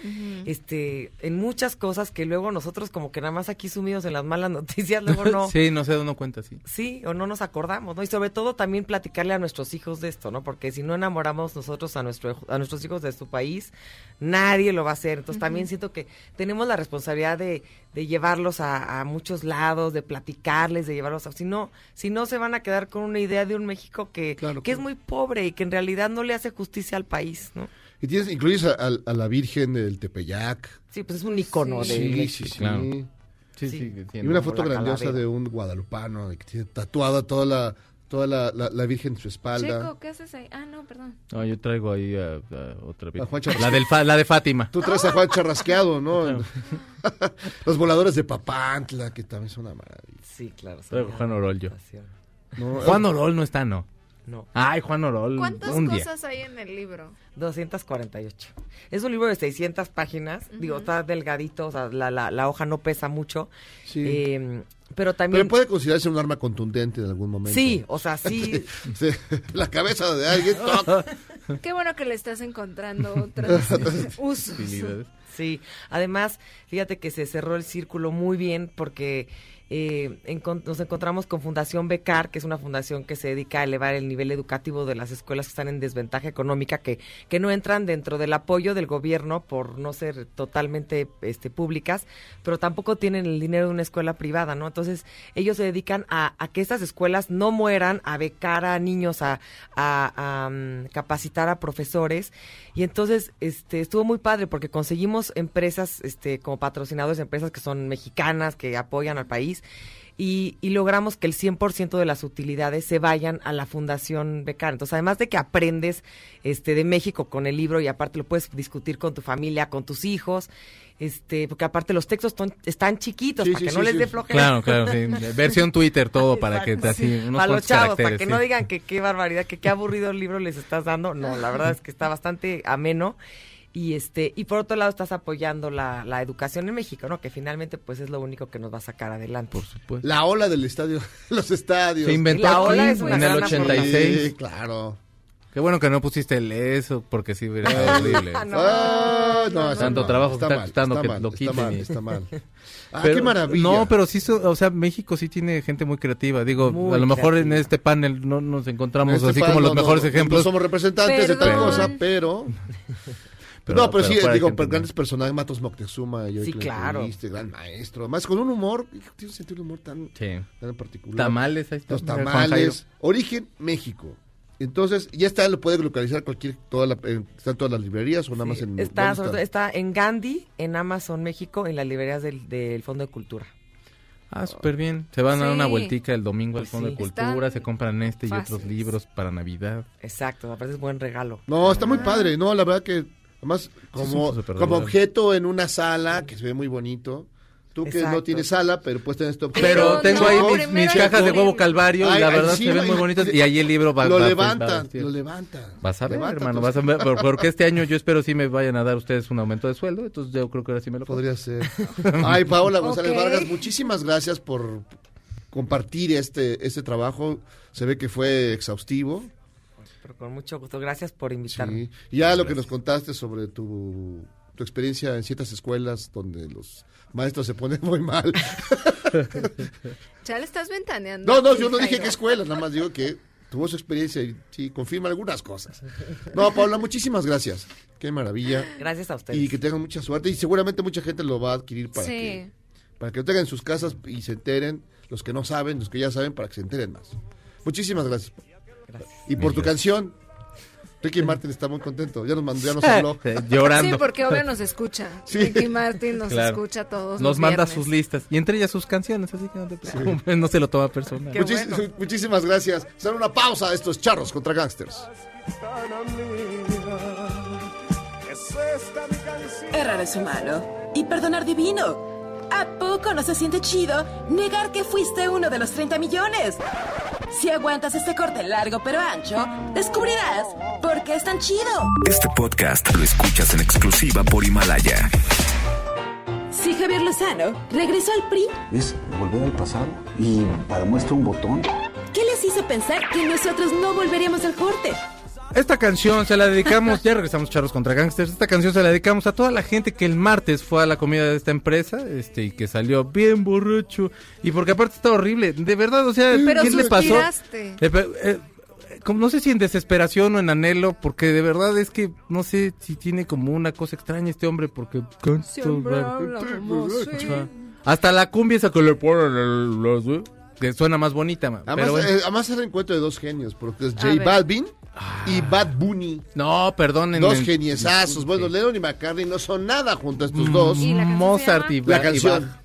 este, en muchas cosas que luego nosotros como que nada más aquí sumidos en las malas noticias, luego no... sí, no se da uno cuenta, sí. Sí, o no nos acordamos, ¿no? Y sobre todo también platicarle a nuestros hijos de esto, ¿no? Porque si no enamoramos nosotros a, nuestro, a nuestros hijos de su país, nadie lo va a hacer. Entonces también siento que tenemos la responsabilidad de, de llevarlos a, a muchos lados, de platicarles, de llevarlos a... Si no, si no se van a quedar con una idea de un México que, Claro, que es muy pobre y que en realidad no le hace justicia al país, ¿no? Y tienes, incluyes a, a- a la Virgen del Tepeyac. Sí, pues es un icono Sí. de Sí, sí, México. sí. claro. Sí, Sí. sí. Y una foto grandiosa calavera. de un guadalupano que tiene tatuada toda la toda la, la- la Virgen en su espalda. Checo, ¿qué haces ahí? Ah, no, perdón. No, yo traigo ahí a, a otra vez. A Juan Charras- La, del Fa- la de Fátima. Tú traes a Juan Charrasqueado, ¿no? Los voladores de Papantla, que también son una maravilla. Sí, claro. Traigo. Juan Orol yo. No, Juan Orol no está, ¿no. No. Ay, Juan Orol. ¿Cuántas un día. cosas hay en el libro? 248. Es un libro de 600 páginas. Digo, está delgadito, o sea, la, la, la hoja no pesa mucho. Sí. Eh, pero también... Pero puede considerarse un arma contundente en algún momento. Sí, o sea, sí. Sí, La cabeza de alguien. Qué bueno que le estás encontrando otros usos. Utilidades. Sí, además, fíjate que se cerró el círculo muy bien porque eh, encon- nos encontramos con Fundación Becar, que es una fundación que se dedica a elevar el nivel educativo de las escuelas que están en desventaja económica, que, que no entran dentro del apoyo del gobierno por no ser totalmente este, públicas, pero tampoco tienen el dinero de una escuela privada, ¿no? Entonces, ellos se dedican a, que estas escuelas no mueran, a becar a niños, a, mm, capacitar a profesores. Y entonces, este, estuvo muy padre porque conseguimos empresas, este, como patrocinadores, empresas que son mexicanas, que apoyan al país. Y, y logramos que el 100% de las utilidades se vayan a la Fundación Becar. Entonces, además de que aprendes este, de México con el libro y aparte lo puedes discutir con tu familia, con tus hijos, este, porque aparte los textos ton- están chiquitos Sí, para sí, que sí, no les sí. dé flojera. Claro, claro, sí. Versión Twitter, todo para que te así, unos Para los chavos, para que sí. no digan que qué barbaridad, que qué aburrido libro les estás dando. No, la verdad es que está bastante ameno. Y este, y por otro lado estás apoyando la, la educación en México, ¿no? Que finalmente pues es lo único que nos va a sacar adelante. Por supuesto. La ola del estadio, los estadios. Se inventó La aquí ola es una en el gran 86. Sí, claro. Qué bueno que no pusiste el eso, porque sí hubiera estado horrible. No. Ah, no, Tanto no. trabajo Está está mal, costando está que mal, lo está quiten. mal, y- está mal. Ah, Pero- qué maravilla. No, pero sí, o sea, México sí tiene gente muy creativa. Digo, Muy a lo mejor creativa. en este panel no nos encontramos Este así como los no, mejores no, ejemplos. No somos representantes de tal cosa, pero... Pero- no, pero, pero sí, digo, pero ¿no? grandes personajes, Matos Moctezuma, y hoy Sí, claro. gran maestro, además con un humor, tiene un sentido de humor tan, tan particular. Tamales, ahí está, Los tamales, origen México. Entonces, ya está, lo puede localizar cualquier, toda la, en- está en todas las librerías o nada más en... Está, ¿dónde sobre todo, está en Gandhi, en Amazon México, en las librerías del, del Fondo de Cultura. Ah, súper bien. Se van a dar una Sí. vueltica el domingo al Pues Fondo sí. de Cultura, Están se compran este y otros libros para Navidad. Exacto, me parece buen regalo. No, está muy padre, no, la verdad que además como, como objeto en una sala que se ve muy bonito. Tú que no tienes sala, pero puedes tener este objeto. Pero tengo ahí mis, mis cajas de huevo calvario y la ay, verdad sí, se ven ay, muy bonitas y ahí el libro va Lo va- levantan, va- va- lo levantan. Vas a ver, Levanta hermano, vas a ver, porque este año yo espero sí me vayan a dar ustedes un aumento de sueldo, entonces yo creo que ahora sí me lo Podría ser. Ay, Paola González. Vargas, muchísimas gracias por compartir este, este trabajo. Se ve que fue exhaustivo. Pero con mucho gusto. Gracias por invitarme. Sí. Y ya lo que nos contaste sobre tu, tu experiencia en ciertas escuelas donde los maestros se ponen muy mal. Ya le estás ventaneando. No, no, yo no dije qué escuela, nada más digo que tuvo su experiencia y sí, confirma algunas cosas. No, Paula, muchísimas gracias. Qué maravilla. Gracias a ustedes. Y que tengan mucha suerte y seguramente mucha gente lo va a adquirir para Sí. que para que lo tengan en sus casas y se enteren, los que no saben, los que ya saben, para que se enteren más. Muchísimas gracias. Y por Mil tu gracias. canción, Ricky Martin está muy contento, ya nos mandó, ya nos habló. Llorando. Sí, porque obvio nos escucha. Sí. Ricky Martin nos Claro. escucha a todos. Nos los manda viernes. sus listas y entre ellas sus canciones, así que no te preocupes, no se lo toma personal. Muchis- Muchísimas gracias. Será una pausa a estos charros contra gangsters. Errar es humano y perdonar divino. ¿A poco no se siente chido negar que fuiste uno de los 30 millones? Si aguantas este corte largo pero ancho, descubrirás por qué es tan chido. Este podcast lo escuchas en exclusiva por Himalaya. Si Javier Lozano regresó al PRI, Es volver al pasado y para muestra un botón. ¿qué les hizo pensar que nosotros no volveríamos al corte? Esta canción se la dedicamos, ya regresamos charros contra gangsters, esta canción se la dedicamos a toda la gente que el martes fue a la comida de esta empresa, este, y que salió bien borracho, y porque aparte está horrible, de verdad, o sea, Pero ¿qué le pasó? Eh, eh, como no sé si en desesperación o en anhelo, porque de verdad es que no sé si tiene como una cosa extraña este hombre, porque hasta la cumbia esa que le ponen el- los- que suena más bonita, ma. Además, pero bueno. eh, además era el encuentro de dos genios, porque es J ver. Y Bad Bunny. No, perdonen. Dos geniesazos. Bueno, Lennon y McCartney no son nada junto a estos dos. ¿Y la canción Mozart y La Ba- y canción. Bach.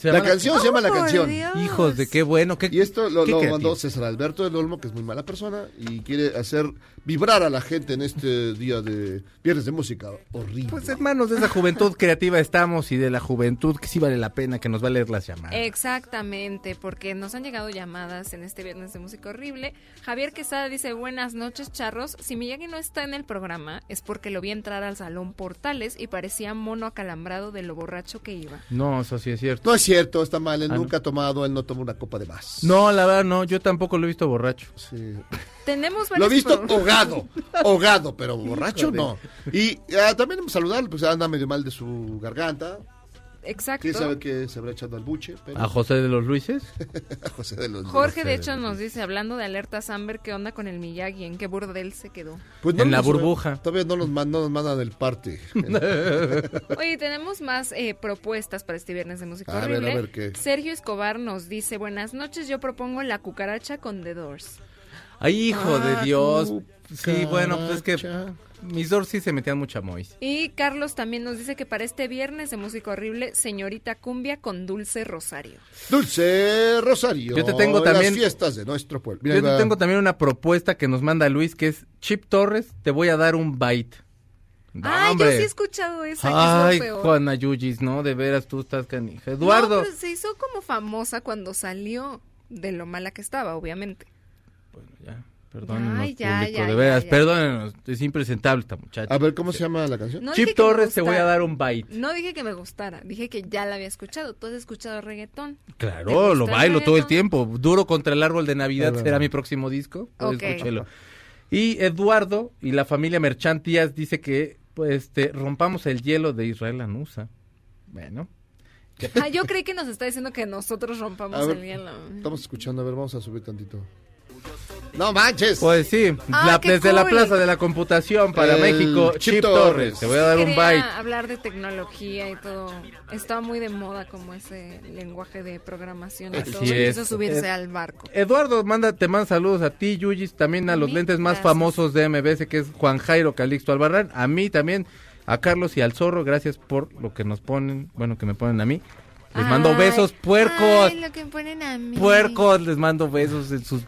Se La llama- canción se llama La Canción. Dios. Hijos de qué bueno. Qué, Y esto lo, qué lo mandó César Alberto del Olmo, que es muy mala persona, y quiere hacer vibrar a la gente en este día de Viernes de Música horrible. Pues hermanos, de esa juventud creativa estamos y de la juventud que sí vale la pena, que nos va a leer las llamadas. Exactamente, porque nos han llegado llamadas en este viernes de música horrible. Javier Quesada dice, buenas noches, charros. Si Miyagi no está en el programa, es porque lo vi entrar al salón Portales y parecía mono acalambrado de lo borracho que iba. No, eso sí es cierto. No es cierto, está mal, él Ah, nunca ha tomado, él no toma una copa de más. No, la verdad no, yo tampoco lo he visto borracho. Sí. Tenemos Lo he visto ahogado, ahogado, pero borracho Híjole. no. Y ah, también saludar, pues anda medio mal de su garganta. Exacto. ¿Quién sabe qué se habrá echado al buche? Pero... A José de los Luises. A José de los Jorge, de hecho, nos dice, hablando de alertas Amber, ¿qué onda con el Miyagi? ¿En qué burdel se quedó? Pues no En la burbuja. Todavía no nos, man- no nos mandan el parte. Oye, tenemos más eh, propuestas para este viernes de música A ver, a ver, ¿qué? Sergio Escobar nos dice, buenas noches, yo propongo la cucaracha con The Doors. Ay, hijo Ah, de Dios. Sí, bueno, pues es que mis dos sí se metían mucha mois. Y Carlos también nos dice que para este viernes de música horrible, señorita cumbia con Dulce Rosario. Dulce Rosario. Yo te tengo en también- Las fiestas de nuestro pueblo. Mira, Yo te tengo también una propuesta que nos manda Luis, que es Chip Torres, te voy a dar un bite. Ay, yo sí he escuchado esa, Ay, que es lo peor. Juana Yuyis, no, de veras tú estás canija. No, Eduardo. pero se hizo como famosa cuando salió de lo mala que estaba, obviamente. Perdónenos, Ay, ya, público, ya, de veras, ya. perdónenos, es impresentable esta muchacha. A ver, ¿cómo se llama la canción? No dije Chip Torres, te voy a dar un bite. No dije que me gustara, dije que ya la había escuchado. ¿Tú has escuchado reggaetón? ¿Te Claro, lo bailo todo el tiempo. Duro contra el árbol de Navidad será mi próximo disco. Pues, Ok. escúchelo. Y Eduardo y la familia Merchant Díaz dice que pues este rompamos el hielo de Israel Anusa. Bueno. Ah, yo creí que nos está diciendo que nosotros rompamos ver, el hielo. Estamos escuchando, a ver, vamos a subir tantito. No manches. Pues sí, Ah, la- desde la. Plaza de la Computación para El México, Chip Chip, Torres. Torres. Te voy a dar un Quería bite. hablar de tecnología y todo. Está muy de moda como ese lenguaje de programación y Así todo. Quiso subirse Eh, al barco. Eduardo, manda, te manda saludos a ti, Yuyis, también a los lentes más gracias. famosos de MBS, que es Juan Jairo Calixto Albarrán, a mí también, a Carlos y al Zorro, gracias por lo que nos ponen, bueno, que me ponen a mí. Les mando Ay, besos, puercos, Ay, lo que ponen a mí. puercos, les mando besos en sus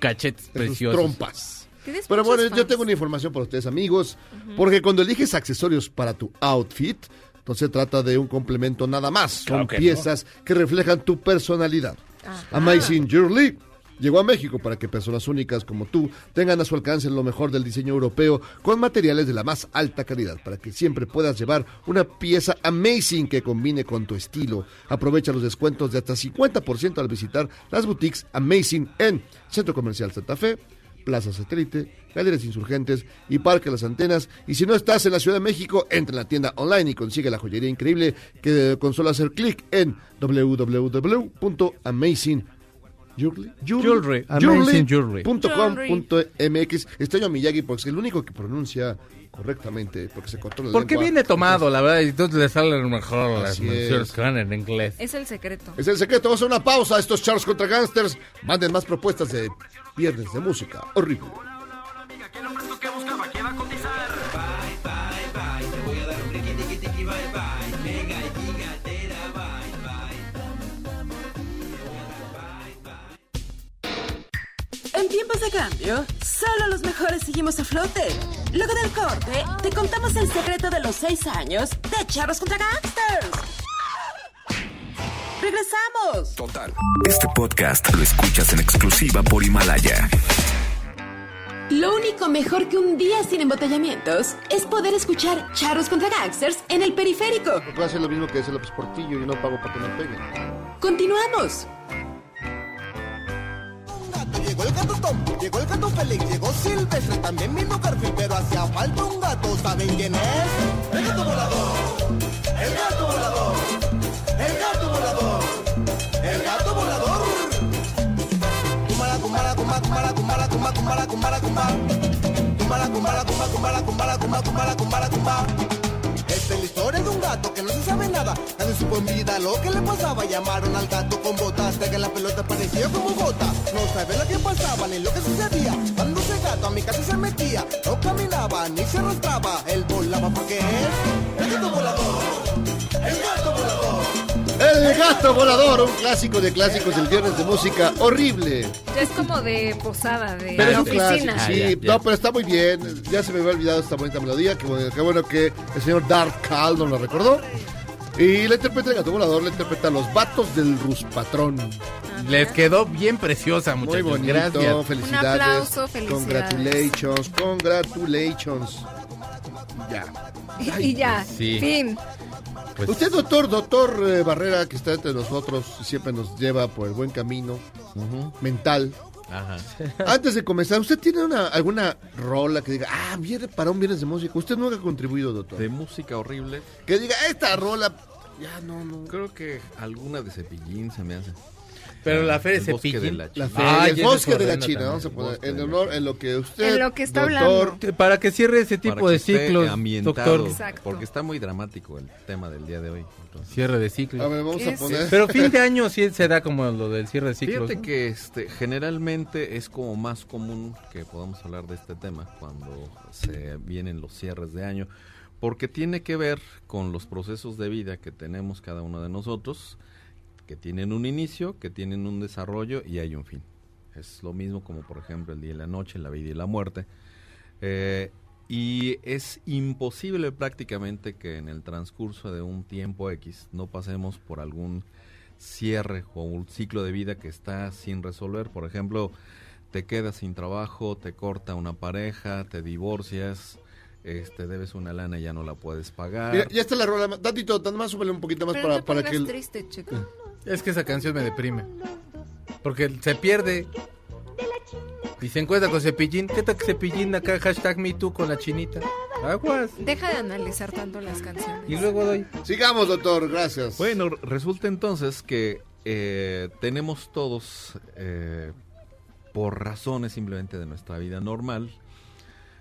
cachetes preciosos. trompas. Pero bueno, yo tengo una información para ustedes, amigos. Porque cuando eliges accesorios para tu outfit, no se trata de un complemento nada más. Claro Son que no. piezas que reflejan tu personalidad. Ajá. Amazing Jewelry llegó a México para que personas únicas como tú tengan a su alcance lo mejor del diseño europeo con materiales de la más alta calidad para que siempre puedas llevar una pieza amazing que combine con tu estilo. Aprovecha los descuentos de hasta 50% al visitar las boutiques Amazing en Centro Comercial Santa Fe, Plaza Satélite, Galerías Insurgentes y Parque Las Antenas. Y si no estás en la Ciudad de México, entra en la tienda online y consigue la joyería increíble que con solo hacer clic en www.amazing Jewelry. Jewelry, Amazing Jewelry. .com.mx. Extraño a Miyagi porque es el único que pronuncia correctamente, porque se controla la Porque lengua. viene tomado, la verdad, y entonces le salen mejor las Así menciones es. que van en inglés. Es el secreto. Es el secreto. Vamos a una pausa. Estos charros contra gangsters. Manden más propuestas de viernes de música. Horrible. Tiempos de cambio, solo los mejores seguimos a flote. Luego del corte, te contamos el secreto de los seis años de Charros contra Gangsters. ¡Regresamos! Total. Este podcast lo escuchas en exclusiva por Himalaya. Lo único mejor que un día sin embotellamientos es poder escuchar Charros contra Gangsters en el periférico. Puedo hacer lo mismo que hace López Portillo y no pago para que me peguen. Continuamos. Llegó el gato Tom, llegó el gato Félix, llegó Silvestre, también vino Garfield, pero hacía falta un gato, ¿saben quién es? El gato volador, el gato volador, el gato volador, el gato volador. Kumara, kumara, kumara, kumara, kumara, kumara, kumara, kumara, kumara. Kumara, kumara, kumara, kumara, kumara, kumara, kumara. Esta es la historia de un gato que no se sabe nada. Nadie supo en vida lo que le pasaba. Llamaron al gato con botas de que la pelota parecía como gota. No sabe lo que pasaba ni lo que sucedía. Cuando ese gato a mi casa se metía, no caminaba ni se arrastraba. Él volaba porque es el gato volador. El gato volador. El gato volador, un clásico de clásicos del viernes de música. Horrible. Ya es como de posada, de Pero es la un clásico, oficina. sí. Ah, ya, ya. No, pero está muy bien. Ya se me había olvidado esta bonita melodía. Qué bueno, qué bueno que el señor Dark Cal nos la recordó. Y la interpreta el gato volador, la interpreta a los vatos del Ruspatrón. Les quedó bien preciosa, Muy muchachos. bonito, Gracias. felicidades. Un aplauso, felicidades. Congratulations, congratulations. Ya. y ya, Sí. fin. Pues- Usted, doctor, doctor eh, Barrera, que está entre nosotros, siempre nos lleva por el buen camino mental. Ajá. Antes de comenzar, ¿usted tiene una, alguna rola que diga, ah, viene para un viernes de música? ¿Usted nunca ha contribuido, doctor? De música horrible. Que diga, esta rola, ya no, no. Creo que alguna de Cepillín se me hace. Pero la feria China. feria, Ah, el bosque de la horrendo China, vamos a poner, en honor, en lo que usted, En lo que está doctor, hablando. Para que cierre ese tipo Para de ciclos, ambientado, doctor. Exacto. Porque está muy dramático el tema del día de hoy. entonces. Cierre de ciclos. A ver, vamos ¿Qué a poner... Pero fin de año sí se da como lo del cierre de ciclos. Fíjate ¿no? que este, generalmente es como más común que podamos hablar de este tema cuando se vienen los cierres de año, porque tiene que ver con los procesos de vida que tenemos cada uno de nosotros, que tienen un inicio, que tienen un desarrollo y hay un fin. Es lo mismo como por ejemplo el día y la noche, la vida y la muerte. Eh, y es imposible prácticamente que en el transcurso de un tiempo X no pasemos por algún cierre o un ciclo de vida que está sin resolver. Por ejemplo, te quedas sin trabajo, te corta una pareja, te divorcias, este, debes una lana y ya no la puedes pagar. Mira, ya está la rola, Tantito, tan más, súbele un poquito más Pero para, no te para que... el- triste, chico. Es que esa canción me deprime. Porque se pierde. Y se encuentra con Cepillín. ¿Qué tal que Cepillín acá, hashtag me too con la chinita? Aguas. Deja de analizar tanto las canciones. Y luego doy. Sigamos, doctor, gracias. Bueno, resulta entonces que eh, tenemos todos, eh, por razones simplemente de nuestra vida normal,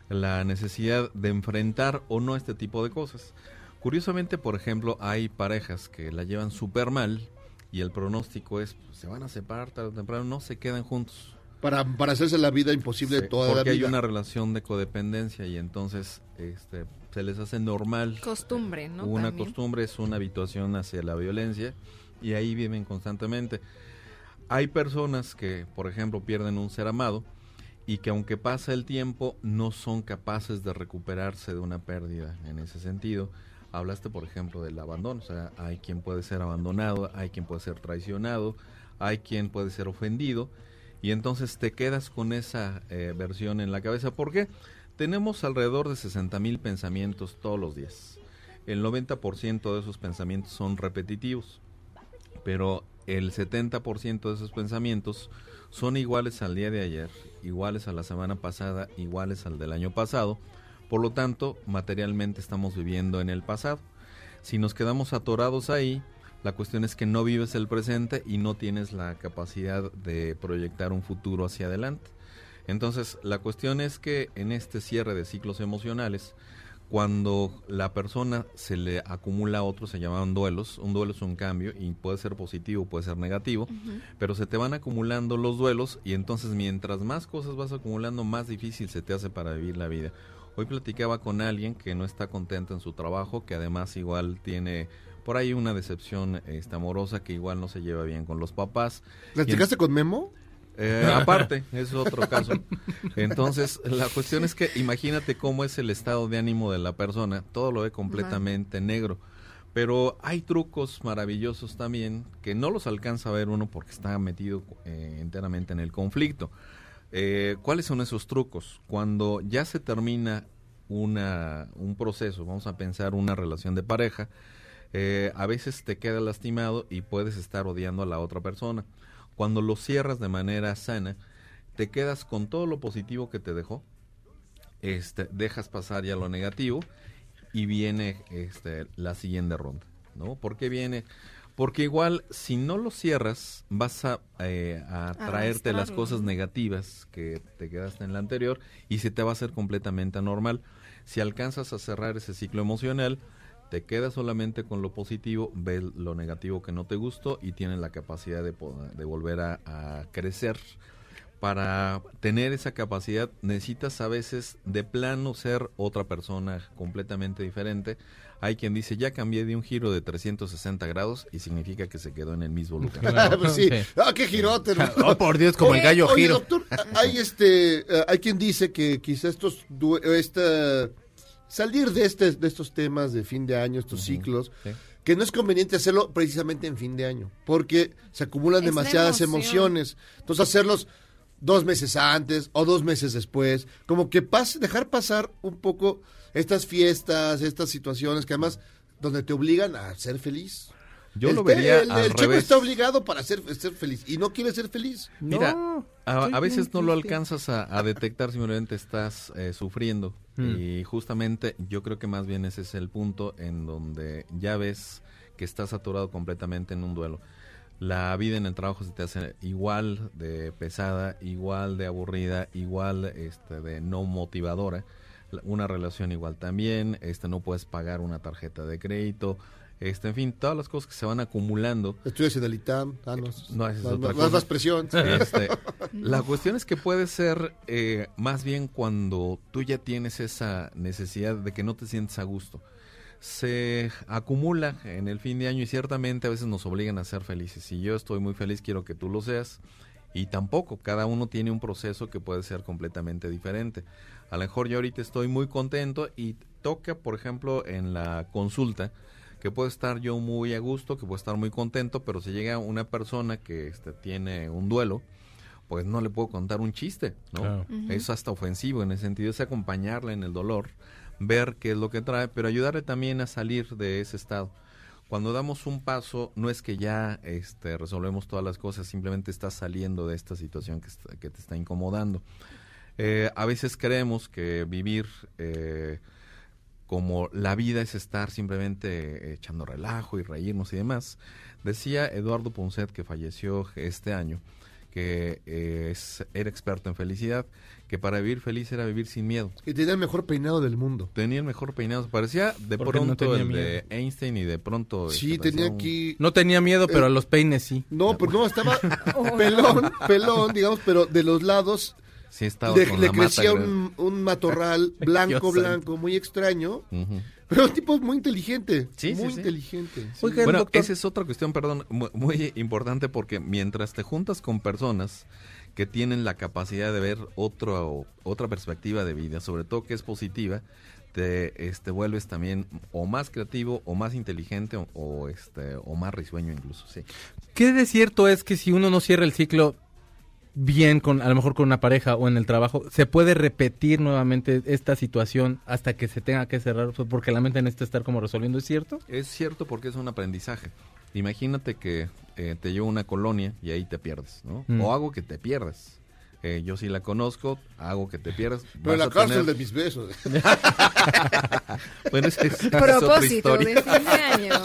la necesidad de enfrentar o no este tipo de cosas. Curiosamente, por ejemplo, hay parejas que la llevan súper mal y el pronóstico es, pues, se van a separar tarde o temprano, no se quedan juntos. Para, para hacerse la vida imposible Sí, toda la porque vida. hay una relación de codependencia y entonces este, se les hace normal Costumbre, ¿no? una También. costumbre es una habituación hacia la violencia y ahí viven constantemente. Hay personas que, por ejemplo, pierden un ser amado y que aunque pasa el tiempo no son capaces de recuperarse de una pérdida en ese sentido. Hablaste, por ejemplo, del abandono, o sea, hay quien puede ser abandonado, hay quien puede ser traicionado, hay quien puede ser ofendido y entonces te quedas con esa eh, versión en la cabeza. ¿Por qué? Tenemos alrededor de 60 mil pensamientos todos los días. El 90% de esos pensamientos son repetitivos, pero el 70% de esos pensamientos son iguales al día de ayer, iguales a la semana pasada, iguales al del año pasado. Por lo tanto, materialmente estamos viviendo en el pasado. Si nos quedamos atorados ahí, la cuestión es que no vives el presente y no tienes la capacidad de proyectar un futuro hacia adelante. Entonces, la cuestión es que en este cierre de ciclos emocionales, cuando la persona se le acumula a otro, se llaman duelos. Un duelo es un cambio y puede ser positivo, puede ser negativo, pero se te van acumulando los duelos y entonces mientras más cosas vas acumulando, más difícil se te hace para vivir la vida. Hoy platicaba con alguien que no está contento en su trabajo, que además igual tiene por ahí una decepción este, amorosa, que igual no se lleva bien con los papás. En- ¿Platicaste con Memo? eh, aparte, es otro caso. Entonces, la cuestión es que imagínate cómo es el estado de ánimo de la persona. Todo lo ve completamente negro. Pero hay trucos maravillosos también que no los alcanza a ver uno porque está metido eh, enteramente en el conflicto. Eh, ¿Cuáles son esos trucos? Cuando ya se termina una, un proceso, vamos a pensar una relación de pareja, eh, a veces te queda lastimado y puedes estar odiando a la otra persona. Cuando lo cierras de manera sana, te quedas con todo lo positivo que te dejó, este, dejas pasar ya lo negativo y viene este, la siguiente ronda, ¿no? ¿Por qué viene? Porque igual, si no lo cierras, vas a, eh, a traerte las cosas negativas que te quedaste en la anterior y se te va a hacer completamente anormal. Si alcanzas a cerrar ese ciclo emocional, te quedas solamente con lo positivo, ves lo negativo que no te gustó y tienes la capacidad de, po- de volver a, a crecer. Para tener esa capacidad necesitas a veces de plano ser otra persona completamente diferente. Hay quien dice, ya cambié de un giro de 360 grados y significa que se quedó en el mismo lugar. Pues sí. Ah, qué girote. ¿no? Oh, por Dios, como el gallo oye, giro. doctor, hay este, eh, hay quien dice que quizá estos, due- esta, salir de este, de estos temas de fin de año, estos ciclos, sí. que no es conveniente hacerlo precisamente en fin de año, porque se acumulan Es demasiadas emociones. Entonces hacerlos dos meses antes o dos meses después, como que pase, dejar pasar un poco estas fiestas, estas situaciones que además donde te obligan a ser feliz. Yo El lo te- vería el, al el chico está obligado para ser, ser feliz y no quiere ser feliz. Mira, No. A, a veces no lo alcanzas a, a detectar, simplemente estás eh, sufriendo. Mm. Y justamente yo creo que más bien ese es el punto en donde ya ves que estás saturado completamente en un duelo. La vida en el trabajo se te hace igual de pesada, igual de aburrida, igual este, de no motivadora. Una relación igual también, este, no puedes pagar una tarjeta de crédito. Este, en fin, todas las cosas que se van acumulando. Estudias en el ITAM, ah, no, es más, otra más- cosa. más presión. Este, la cuestión es que puede ser eh, más bien cuando tú ya tienes esa necesidad de que no te sientes a gusto. Se acumula en el fin de año y ciertamente a veces nos obligan a ser felices. Si yo estoy muy feliz, quiero que tú lo seas. Y tampoco, cada uno tiene un proceso que puede ser completamente diferente. A lo mejor yo ahorita estoy muy contento y toca, por ejemplo, en la consulta, que puedo estar yo muy a gusto, que puedo estar muy contento, pero si llega una persona que este, tiene un duelo, pues no le puedo contar un chiste, ¿no? Claro. Es hasta ofensivo en ese sentido, es acompañarle en el dolor, ver qué es lo que trae, pero ayudarle también a salir de ese estado. Cuando damos un paso, no es que ya este, resolvemos todas las cosas, simplemente estás saliendo de esta situación que, está- que te está incomodando. Eh, a veces creemos que vivir eh, como la vida es estar simplemente echando relajo y reírnos y demás. Decía Eduardo Ponset, que falleció este año, que eh, es, era experto en felicidad, que para vivir feliz era vivir sin miedo. Y tenía el mejor peinado del mundo. Tenía el mejor peinado. Parecía de no pronto tenía el de. Einstein y de pronto... Sí, este, tenía parecía un- aquí... No tenía miedo, pero Eh, a los peines sí. No, pues no, estaba pelón, pelón, digamos, pero de los lados Sí, estaba le, con le la crecía mata, un, un matorral blanco, blanco, muy extraño. Pero un tipo muy inteligente. Sí, sí, muy sí. inteligente. sí. Oiga, Bueno, doctor. esa es otra cuestión, perdón, mu- muy, importante porque mientras te juntas con personas que tienen la capacidad de ver otro, otra perspectiva de vida, sobre todo que es positiva, te este, vuelves también o más creativo o más inteligente o, o, este, o más risueño incluso, sí. ¿Qué de cierto es que si uno no cierra el ciclo bien con a lo mejor con una pareja o en el trabajo, se puede repetir nuevamente esta situación hasta que se tenga que cerrar porque la mente necesita estar como resolviendo, ¿es cierto? Es cierto porque es un aprendizaje. Imagínate que eh, te llevo a una colonia y ahí te pierdes, ¿no? Mm. O hago que te pierdas. Eh, yo sí la conozco, hago que te pierdas. Pero la cárcel tener- de mis besos. bueno, esa es, otra Propósito de fin de año.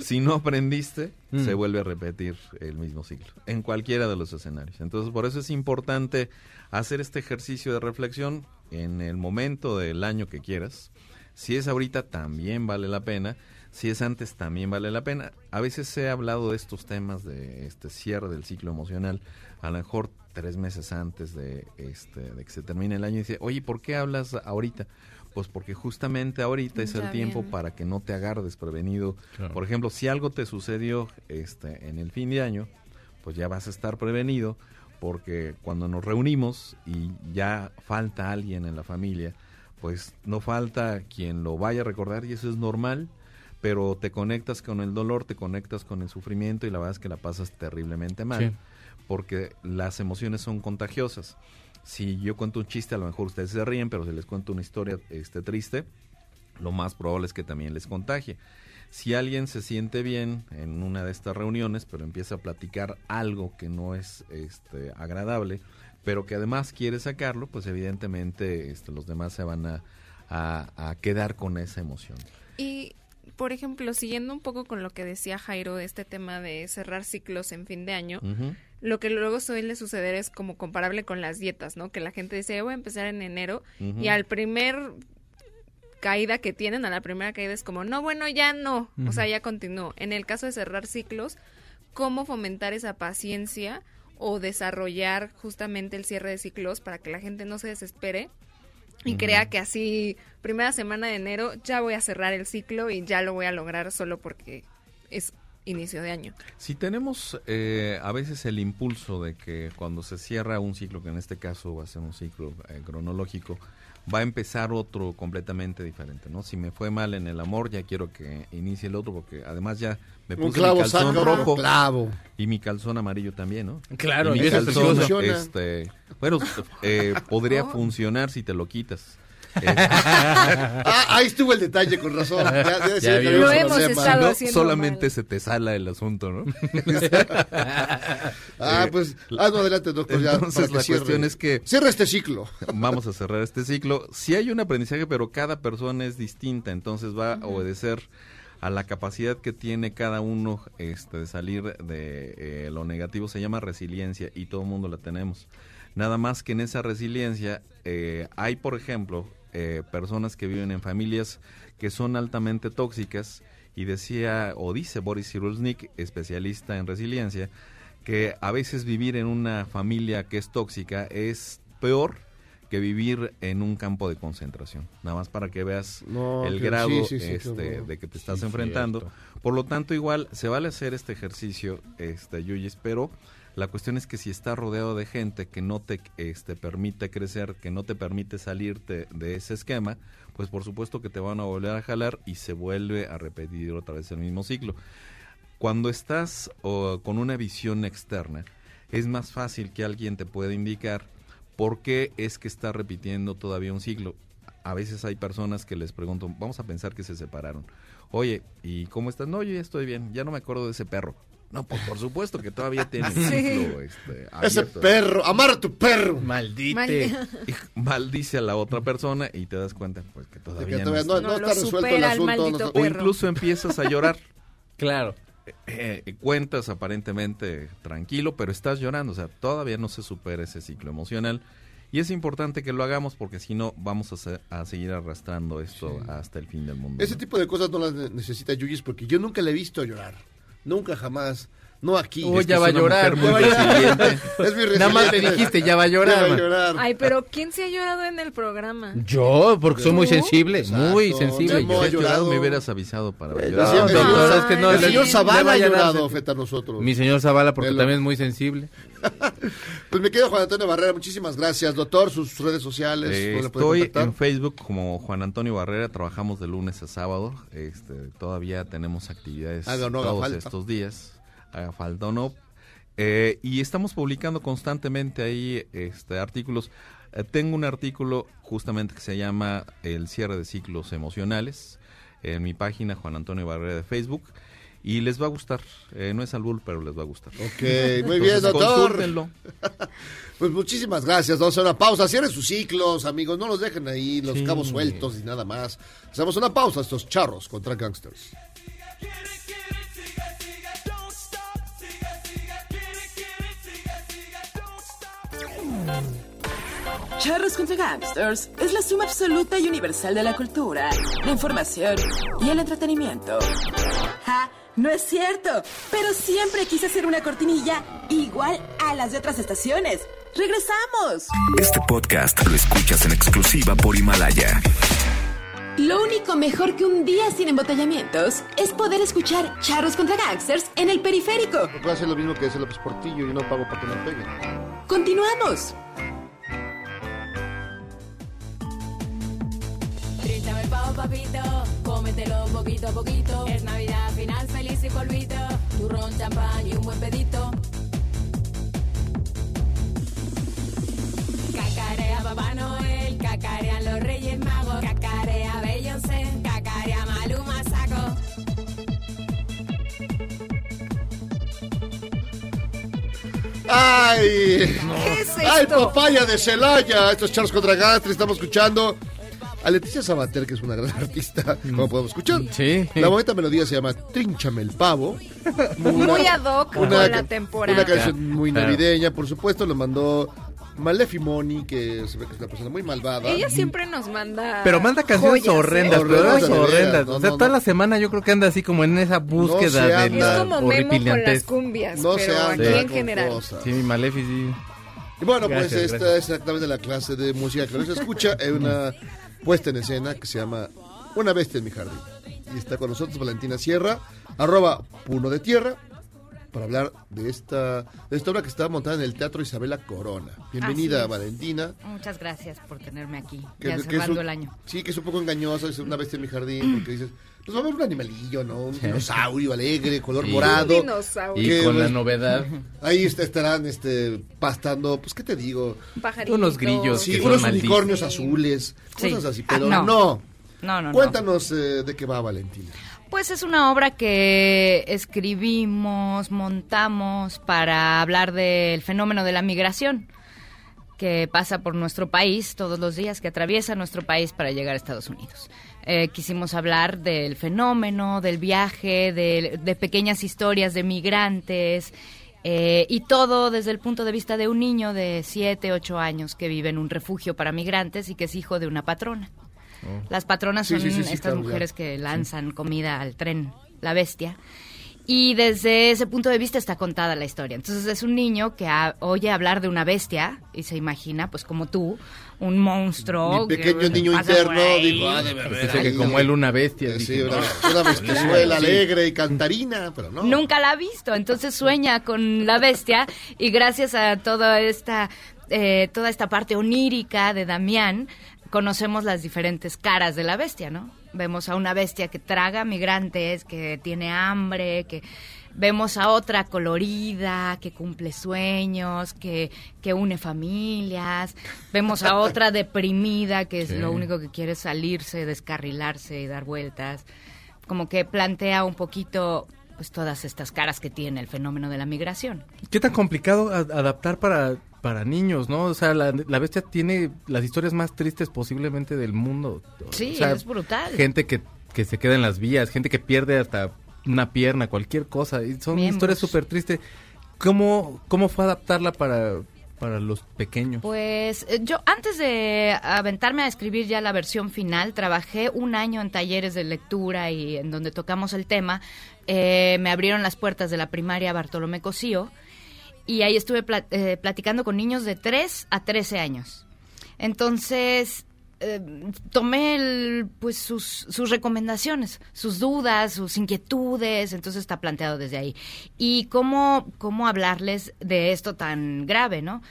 Si no aprendiste, Mm. se vuelve a repetir el mismo ciclo, en cualquiera de los escenarios. Entonces, por eso es importante hacer este ejercicio de reflexión en el momento del año que quieras. Si es ahorita, también vale la pena. Si es antes, también vale la pena. A veces se ha hablado de estos temas de este cierre del ciclo emocional, a lo mejor tres meses antes de, este, de que se termine el año. Y dice, oye, ¿por qué hablas ahorita? Pues porque justamente ahorita es Ya el tiempo para que no te agarres desprevenido. Claro. Por ejemplo, si algo te sucedió este, en el fin de año, pues ya vas a estar prevenido porque cuando nos reunimos y ya falta alguien en la familia, pues no falta quien lo vaya a recordar y eso es normal, pero te conectas con el dolor, te conectas con el sufrimiento y la verdad es que la pasas terriblemente mal Sí. porque las emociones son contagiosas. Si yo cuento un chiste, a lo mejor ustedes se ríen, pero si les cuento una historia este, triste, lo más probable es que también les contagie. Si alguien se siente bien en una de estas reuniones, pero empieza a platicar algo que no es este, agradable, pero que además quiere sacarlo, pues evidentemente este, los demás se van a, a- a quedar con esa emoción. Y, por ejemplo, siguiendo un poco con lo que decía Jairo, este tema de cerrar ciclos en fin de año, lo que luego suele suceder es como comparable con las dietas, ¿no? Que la gente dice, "Yo voy a empezar en enero y al primer caída que tienen, a la primera caída es como, no, bueno, ya no, o sea, ya continúo. En el caso de cerrar ciclos, ¿cómo fomentar esa paciencia o desarrollar justamente el cierre de ciclos para que la gente no se desespere y crea que así, primera semana de enero, ya voy a cerrar el ciclo y ya lo voy a lograr solo porque es inicio de año? Si tenemos eh, a veces el impulso de que cuando se cierra un ciclo, que en este caso va a ser un ciclo eh, cronológico, va a empezar otro completamente diferente, ¿no? Si me fue mal en el amor, ya quiero que inicie el otro, porque además ya me Un puse clavo mi calzón rojo clavo. y mi calzón amarillo también, ¿no? Claro, y mi calzón, este, bueno, eh, podría Oh. funcionar si te lo quitas. Ah, ahí estuvo el detalle, con razón. Ya, un hemos estado No, haciendo solamente se te sala el asunto, ¿no? Ah, pues, hazlo adelante, doctor. ya, Entonces la cierre. cuestión es que Cierra este ciclo. vamos a cerrar este ciclo. Sí hay un aprendizaje, pero cada persona es distinta, entonces va a obedecer a la capacidad que tiene cada uno este, de salir de eh, lo negativo. Se llama resiliencia y todo el mundo la tenemos. Nada más que en esa resiliencia eh, hay, por ejemplo, eh, personas que viven en familias que son altamente tóxicas y decía o dice Boris Cyrulnik, especialista en resiliencia, que a veces vivir en una familia que es tóxica es peor que vivir en un campo de concentración. Nada más para que veas No, el que- grado sí, sí, sí, este, de que te estás enfrentando. cierto. Por lo tanto, igual se vale hacer este ejercicio, este Yuyis, pero la cuestión es que si estás rodeado de gente que no te este, permite crecer, que no te permite salirte de ese esquema, pues por supuesto que te van a volver a jalar y se vuelve a repetir otra vez el mismo ciclo. Cuando estás con una visión externa, es más fácil que alguien te pueda indicar por qué es que está repitiendo todavía un ciclo. A veces hay personas que les pregunto, vamos a pensar que se separaron. Oye, ¿y cómo estás? No, yo ya estoy bien, ya no me acuerdo de ese perro. No, pues por supuesto que todavía tiene un Sí. ciclo este, Ese perro, amarra a tu perro. Maldite. Y maldice a la otra persona y te das cuenta pues que todavía, que todavía no no, está. no No está lo resuelto el asunto. no maldito está- O incluso empiezas a llorar. Claro. Eh, eh, cuentas aparentemente tranquilo, pero estás llorando, o sea, todavía no se supera ese ciclo emocional. Y es importante que lo hagamos porque si no vamos a, se- a seguir arrastrando esto hasta el fin del mundo. Ese ¿no? tipo de cosas no las ne- necesita Yuyis porque yo nunca le he visto llorar. Nunca, jamás. No aquí. Uy, Es ya es va a una llorar. muy Ya va a llorar. Es Nada más le dijiste, ya va a llorar, Ya va a llorar. Ay, pero ¿quién se ha llorado en el programa? Yo, porque soy muy sensible, muy sensible. Memo yo. has llorado, me hubieras avisado para Eh, llorar. no, el- es que no el le- señor Zavala ha llorado hacer- frente a nosotros. Mi señor Zavala, porque Velo. también es muy sensible. Pues me quedo Juan Antonio Barrera. Muchísimas gracias, doctor. Sus redes sociales. Eh, ¿dónde le puede estoy en Facebook como Juan Antonio Barrera, trabajamos de lunes a sábado, este, todavía tenemos actividades o no todos falta. estos días, haga falta o no, Eh, y estamos publicando constantemente ahí este, artículos. Eh, tengo un artículo justamente que se llama El cierre de ciclos emocionales en mi página Juan Antonio Barrera de Facebook. Y les va a gustar, Eh, no es albur, pero les va a gustar. Ok, muy bien, Entonces, doctor. Pues muchísimas gracias. Vamos a hacer una pausa. Cierren sus ciclos, amigos. No los dejen ahí, los Sí. cabos sueltos y nada más. Hacemos una pausa estos charros contra gangsters. Charros contra Gangsters es la suma absoluta y universal de la cultura, la información y el entretenimiento. ¡Ja! No es cierto, pero siempre quise hacer una cortinilla igual a las de otras estaciones. ¡Regresamos! Este podcast lo escuchas en exclusiva por Himalaya. Lo único mejor que un día sin embotellamientos es poder escuchar Charros contra Gangsters en el periférico. Puede hacer lo mismo que hace López Portillo y no pago para que me peguen. Continuamos. Tríntame el pavo, papito, cómetelo poquito a poquito. Es Navidad, final feliz y polvito. Turrón, champán y un buen pedito. Cacarea Papá Noel, cacarean los Reyes Magos. Cacarea Beyoncé, cacarea Maluma Saco. ¡Ay! ¿Qué es ¡Ay, esto? papaya de Celaya! Estos charros contra gangsters. Estamos escuchando a Leticia Sabater, que es una gran artista, como podemos escuchar. Sí. La bonita melodía se llama Trínchame el pavo. Muy ad hoc con Una, la temporada. una canción muy navideña, por supuesto, lo mandó Malefimoni, que se ve que es una persona muy malvada. Ella siempre nos manda. Pero manda canciones joyas, ¿eh? horrendas, Horrendas, horrendas. no, o sea, no, toda no. la semana yo creo que anda así como en esa búsqueda de la Es como Memo con las cumbias, No se pero aquí en con general. cosas. Sí, mi Malefi, sí. Y bueno, Gracias, pues esta gracias. es exactamente la clase de música que no se escucha. Es una puesta en escena que se llama Una bestia en mi jardín. Y está con nosotros Valentina Sierra, arroba Puno de Tierra. para hablar de esta, de esta obra que está montada en el Teatro Isabela Corona. Bienvenida. Valentina. Muchas gracias por tenerme aquí, Que- ya que es cerrando un- el año. Sí, que es un poco engañoso, es una bestia en mi jardín, porque dices, pues va a haber un animalillo, ¿no? Un dinosaurio alegre, color Sí. morado. Un dinosaurio. Y Que, con la novedad. Ahí est- estarán este, pastando, pues, ¿qué te digo? Pajaritos. Unos grillos Sí, que son unos unicornios azules, Sí. cosas así, Ah, pero no. no. No, no, no. Cuéntanos eh, de qué va Valentina. Pues es una obra que escribimos, montamos para hablar del fenómeno de la migración que pasa por nuestro país todos los días, que atraviesa nuestro país para llegar a Estados Unidos. Eh, quisimos hablar del fenómeno, del viaje, de, de pequeñas historias de migrantes eh, y todo desde el punto de vista de un niño de 7, 8 años que vive en un refugio para migrantes y que es hijo de una patrona. Las patronas Sí, son sí, sí, sí, estas claro, ya. mujeres que lanzan comida al tren, la bestia. Y desde ese punto de vista está contada la historia. Entonces es un niño que ha- oye hablar de una bestia y se imagina, pues como tú, un monstruo. Mi pequeño que niño interno dijo, ah, debe haber Pensé que ahí". como él una bestia. Sí, dije, una, no. una bestizuela Sí. alegre y cantarina, pero no. Nunca la ha visto, entonces sueña con la bestia y gracias a toda esta, eh, toda esta parte onírica de Damián, conocemos las diferentes caras de la bestia, ¿no? Vemos a una bestia que traga migrantes, que tiene hambre, que vemos a otra colorida, que cumple sueños, que, que une familias, vemos a otra deprimida, que es Sí. lo único que quiere es salirse, descarrilarse y dar vueltas como que plantea un poquito pues todas estas caras que tiene el fenómeno de la migración. ¿Qué tan complicado a- adaptar para, para niños, no? O sea, la, la bestia tiene las historias más tristes posiblemente del mundo. Sí, O sea, es brutal. Gente que, que se queda en las vías, gente que pierde hasta una pierna, cualquier cosa. Y son Miembros. historias súper tristes. ¿Cómo, ¿Cómo fue adaptarla para, para los pequeños? Pues eh, yo antes de aventarme a escribir ya la versión final, trabajé un año en talleres de lectura y en donde tocamos el tema. Eh, me abrieron las puertas de la primaria Bartolomé Cosío y ahí estuve eh, platicando con niños de 3 a 13 años. Entonces, eh, tomé el, pues sus, recomendaciones, sus dudas, sus inquietudes, entonces está planteado desde ahí. Y cómo, cómo hablarles de esto tan grave, ¿no?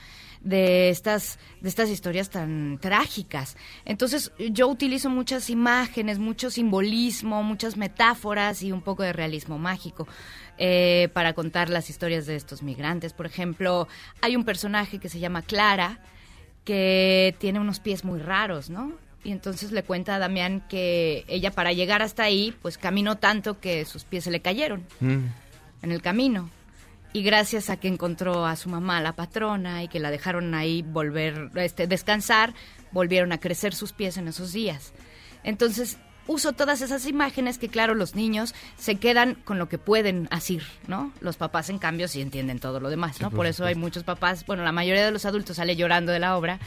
de estas de estas historias tan trágicas. Entonces, yo utilizo muchas imágenes, mucho simbolismo, muchas metáforas y un poco de realismo mágico eh, para contar las historias de estos migrantes. Por ejemplo, hay un personaje que se llama Clara, que tiene unos pies muy raros, ¿no? Y entonces le cuenta a Damián que ella para llegar hasta ahí, pues caminó tanto que sus pies se le cayeron Mm. en el camino. Y gracias a que encontró a su mamá, la patrona, y que la dejaron ahí volver, este, descansar, volvieron a crecer sus pies en esos días. Entonces, uso todas esas imágenes que, claro, los niños se quedan con lo que pueden asir, ¿no? Los papás, en cambio, sí entienden todo lo demás, ¿no? por eso hay muchos papás, bueno, la mayoría de los adultos sale llorando de la obra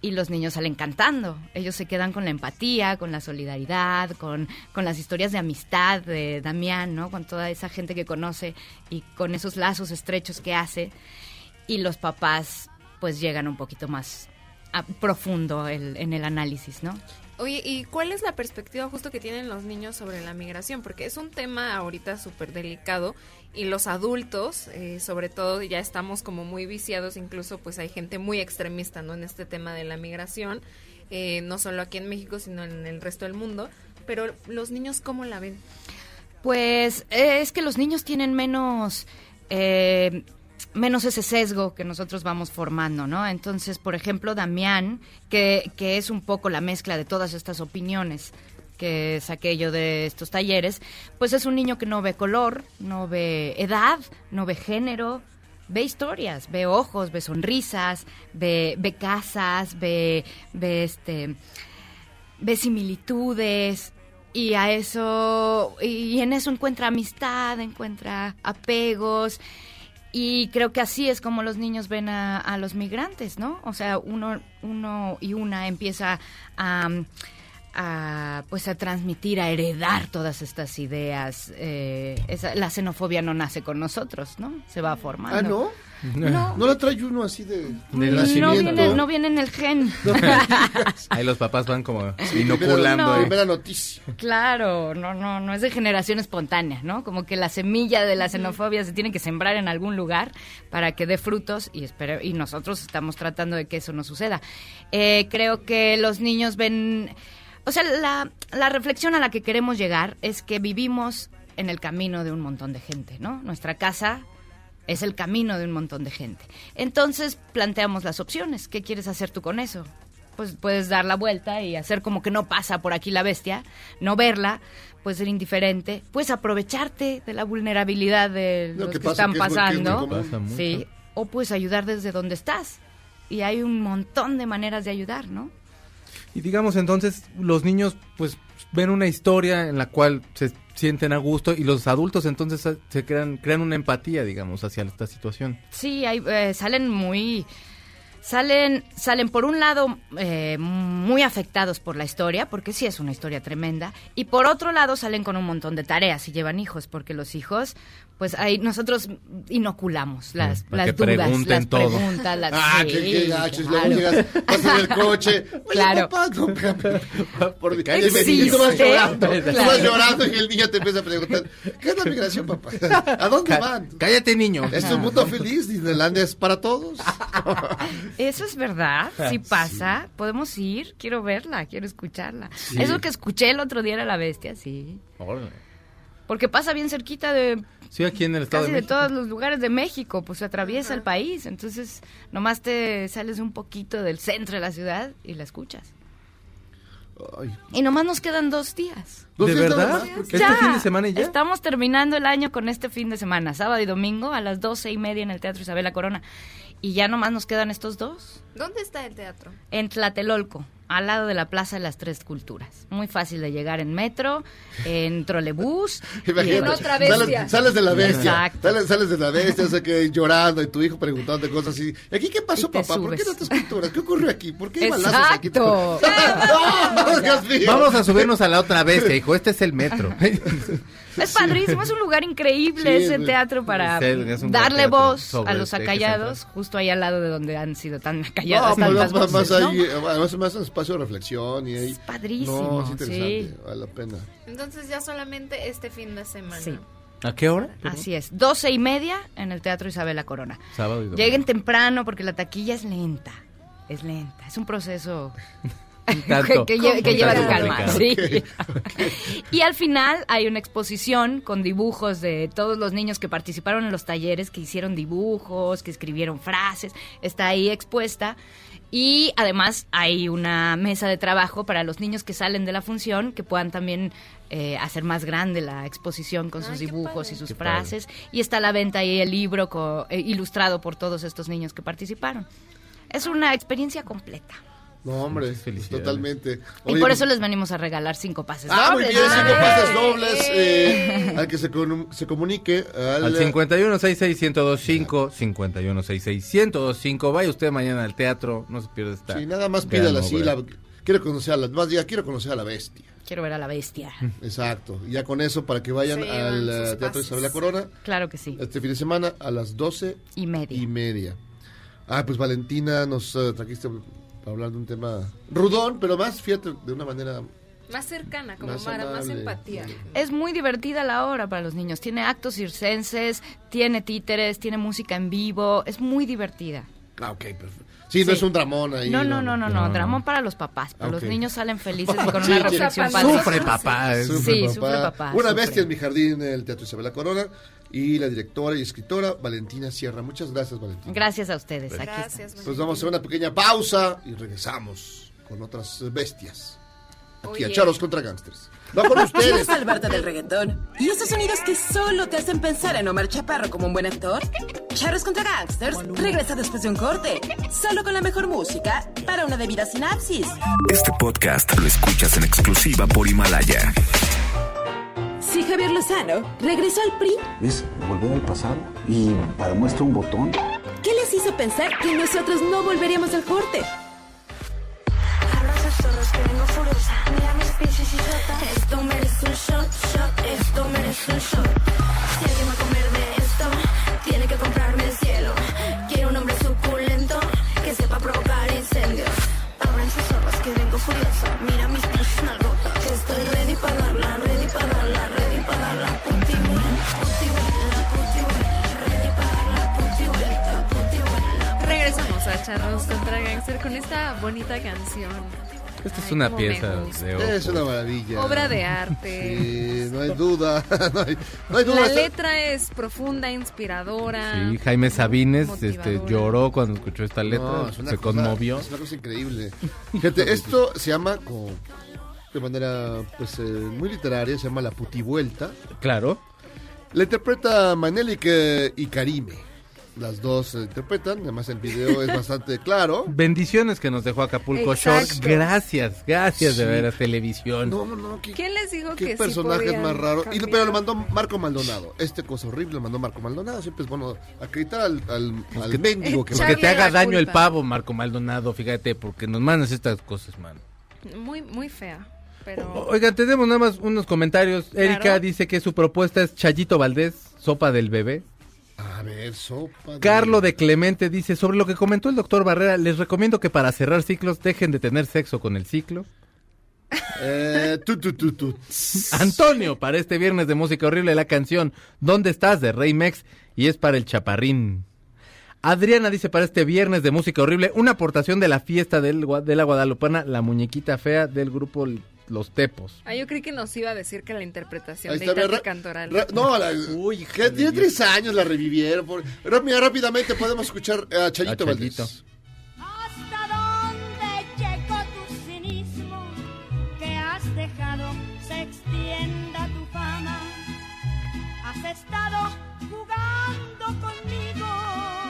y los niños salen cantando. Ellos se quedan con la empatía, con la solidaridad, con, con las historias de amistad de Damián, ¿no? Con toda esa gente que conoce y con esos lazos estrechos que hace. Y los papás, pues, llegan un poquito más a- profundo el- en el análisis, ¿no? Oye, ¿y cuál es la perspectiva justo que tienen los niños sobre la migración? Porque es un tema ahorita súper delicado y los adultos, eh, sobre todo, ya estamos como muy viciados, incluso pues hay gente muy extremista, ¿no? En este tema de la migración, eh, no solo aquí en México, sino en el resto del mundo. Pero los niños, ¿cómo la ven? Pues eh, es que los niños tienen menos, eh, menos ese sesgo que nosotros vamos formando, ¿no? Entonces, por ejemplo, Damián, que, que es un poco la mezcla de todas estas opiniones que saqué yo de estos talleres, pues es un niño que no ve color, no ve edad, no ve género, ve historias, ve ojos, ve sonrisas, ve, ve casas, ve, ve este ve similitudes y a eso y en eso encuentra amistad, encuentra apegos y creo que así es como los niños ven a, a los migrantes, ¿no? O sea, uno uno y una empieza a a pues a transmitir, a heredar todas estas ideas. Eh, esa- la xenofobia no nace con nosotros, ¿no? Se va formando. Ah, ¿no? No. ¿No la trae uno así de, Del no, viene, no viene en el gen. Ahí los papás van como Sí, inoculando. No. ahí. Primera noticia. Claro, no, no, no es de generación espontánea, ¿no? Como que la semilla de la xenofobia se tiene que sembrar en algún lugar para que dé frutos y espero, y nosotros estamos tratando de que eso no suceda. Eh, creo que los niños ven, o sea, la, la reflexión a la que queremos llegar es que vivimos en el camino de un montón de gente, ¿no? Nuestra casa es el camino de un montón de gente. Entonces planteamos las opciones. ¿Qué quieres hacer tú con eso? Pues puedes dar la vuelta y hacer como que no pasa por aquí la bestia, no verla, puedes ser indiferente, puedes aprovecharte de la vulnerabilidad de Lo los que que, pasa están que es muy- que es muy pasando. sí, o puedes ayudar desde donde estás. Y hay un montón de maneras de ayudar, ¿no? Y digamos entonces, los niños pues ven una historia en la cual se sienten a gusto y los adultos entonces se crean, crean una empatía, digamos, hacia esta situación. Sí, hay, eh, salen muy... Salen, salen por un lado eh, muy afectados por la historia, porque sí es una historia tremenda, y por otro lado salen con un montón de tareas y llevan hijos, porque los hijos, pues ahí nosotros inoculamos las, para las que dudas, pregunten las todo. preguntas, las Ah, sí, qué, qué gachos. claro. Luego llegas, vas en el coche. Oye, Claro. papá, no, espérame, por mi calle. Y tú vas llorando. Tú Claro. vas llorando y el niño te empieza a preguntar: ¿Qué es la migración, papá? ¿A dónde Cá- van? Cállate, niño. ¿Es un mundo feliz? ¿Disneylandia es para todos? Eso es verdad, Ah, sí pasa. Podemos ir, quiero verla, quiero escucharla. Sí. Eso que escuché el otro día era la bestia, sí. Órale. Porque pasa bien cerquita de Sí, aquí en el Estado casi de de, todos los lugares de México, pues atraviesa el país. Entonces, nomás te sales un poquito del centro de la ciudad y la escuchas. Ay, Y nomás nos quedan dos días. ¿Dos ¿De nada verdad? ¿Este fin de semana y ya? Estamos terminando el año con este fin de semana, sábado y domingo a las doce y media en el Teatro Isabel La Corona. Y ya nomás nos quedan estos dos. ¿Dónde está el teatro? En Tlatelolco, al lado de la Plaza de las Tres Culturas. Muy fácil de llegar en metro, en trolebús. y en- otra bestia. Sales, sales de la bestia. Exacto. Sales, sales de la bestia, o sea, que llorando y tu hijo preguntándote cosas así. ¿Y aquí qué pasó, papá? ¿Por qué subes. no te esculturas? ¿Qué ocurrió aquí? ¿Por qué hay balazos aquí? Exacto. ¡No! Vamos a subirnos a la otra bestia, hijo. Este es el metro. Es padrísimo, es un lugar increíble Sí, ese teatro para Sí, darle teatro voz a los eje acallados, justo ahí al lado de donde han sido tan No, acalladas pero tantas más, más ¿no? ahí, además más un espacio de reflexión y ahí. Es padrísimo, No, es interesante, sí. vale la pena. Entonces ya solamente este fin de semana. Sí. ¿A qué hora? Así es, doce y media en el Teatro Isabel La Corona. Sábado y domingo. Lleguen temprano porque la taquilla es lenta, es lenta, es un proceso Tanto. que, que que lleva su calma. sí. y al final hay una exposición con dibujos de todos los niños que participaron en los talleres, que hicieron dibujos, que escribieron frases. Está ahí expuesta. Y además hay una mesa de trabajo para los niños que salen de la función, que puedan también eh, hacer más grande la exposición con sus Ay, dibujos padre. y sus Qué padre. frases. Y está a la venta ahí el libro co- eh, ilustrado por todos estos niños que participaron. Es una experiencia completa. No, hombre, totalmente. Y por eso les venimos a regalar cinco pases Ah, muy dobles. bien, cinco ¡Eh! pases dobles. eh, al que se, con- se comunique al, Al 5166-1025, 5166-1025. Vaya usted mañana al teatro, no se pierda esta. Sí, nada más pídala así. La, quiero conocer a la, más diga, quiero conocer a la bestia. Quiero ver a la bestia. Exacto. Y ya con eso, para que vayan al eh, Teatro pases. Isabel la Corona Claro que sí. este fin de semana a las doce Y media. y media. Ah, pues Valentina nos eh, trajiste para hablar de un tema rudón, pero más, fíjate, de una manera... Más cercana, como Más para más empatía. Es muy divertida la obra para los niños. Tiene actos circenses, tiene títeres, tiene música en vivo. Es muy divertida. Ah, ok, perfecto. Sí, no Sí. es un dramón ahí. No, no, no, no, no. no. Dramón para los papás. Pero Ok. los niños salen felices y con Sí, una reflexión Sufre, padre. Sufre, papá. Sufre, Sí, papá. sufre, papá, Una sufre. bestia en mi jardín, el Teatro Isabel la Corona. Y la directora y escritora Valentina Sierra. Muchas gracias, Valentina. Gracias a ustedes. Aquí Gracias. Pues vamos a hacer una pequeña pausa y regresamos con otras bestias. Aquí a Oye. Charos contra Gangsters. Va con ¿Quieres ustedes. salvarte del reggaetón? ¿Y esos sonidos que solo te hacen pensar en Omar Chaparro como un buen actor? Charros contra Gangsters regresa después de un corte, solo con la mejor música para una debida sinapsis. Este podcast lo escuchas en exclusiva por Himalaya. Si Javier Lozano regresó al PRI, ¿Ves? Volver al pasado. Y para muestra un botón. ¿qué les hizo pensar que nosotros no volveríamos al corte? que vengo furiosa. Mira mis pies y chichotas. Esto merece un shot, shot. Esto merece un shot. Si alguien va a comer de Charros contra Gangster con esta bonita canción. Esta es Ay, una pieza de oro. Es una maravilla. Obra de arte. Sí, no hay duda. no, hay, no hay duda. La letra es profunda, inspiradora. Sí, Jaime Sabines este, lloró cuando escuchó esta letra, No, es se cosa- conmovió. Es una cosa increíble. Fíjate, esto se llama como de manera pues eh, muy literaria, se llama La Putivuelta. Claro. La interpreta Manelik eh, y Karime. Las dos se interpretan, además el video es bastante claro. Bendiciones que nos dejó Acapulco Exacto. Shore. Gracias, gracias de Sí. veras televisión. No, no, qué, ¿Quién les dijo qué que sí personaje más raro. Y, pero lo mandó Marco Maldonado. Este cosa horrible lo mandó Marco Maldonado. Siempre es bueno acreditar al, al, al que- mendigo que Pues que te haga daño el pavo, Marco Maldonado, fíjate, porque nos mandas estas cosas, man. Muy, muy fea. Pero. Oigan, tenemos nada más unos comentarios. Erika Claro. dice que su propuesta es Chayito Valdés, sopa del bebé. A ver, sopa. de- Carlo de Clemente dice, sobre lo que comentó el doctor Barrera, les recomiendo que para cerrar ciclos dejen de tener sexo con el ciclo. Eh, tu, tu, tu, tu. Antonio, para este viernes de música horrible, la canción ¿Dónde estás? de Rey Mex y es para el chaparrín. Adriana dice para este viernes de música horrible una aportación de la fiesta del, de la Guadalupana, la muñequita fea del grupo Los Tepos. Ah, yo creí que nos iba a decir que la interpretación Ahí de está. Cantoral. Ra- no, la, que tiene tres años la revivieron. Por, pero mira, rápidamente podemos escuchar a Chayito A Valdés. Chayito. ¿Hasta dónde llegó tu cinismo? Que has dejado se extienda tu fama. Has estado jugando conmigo.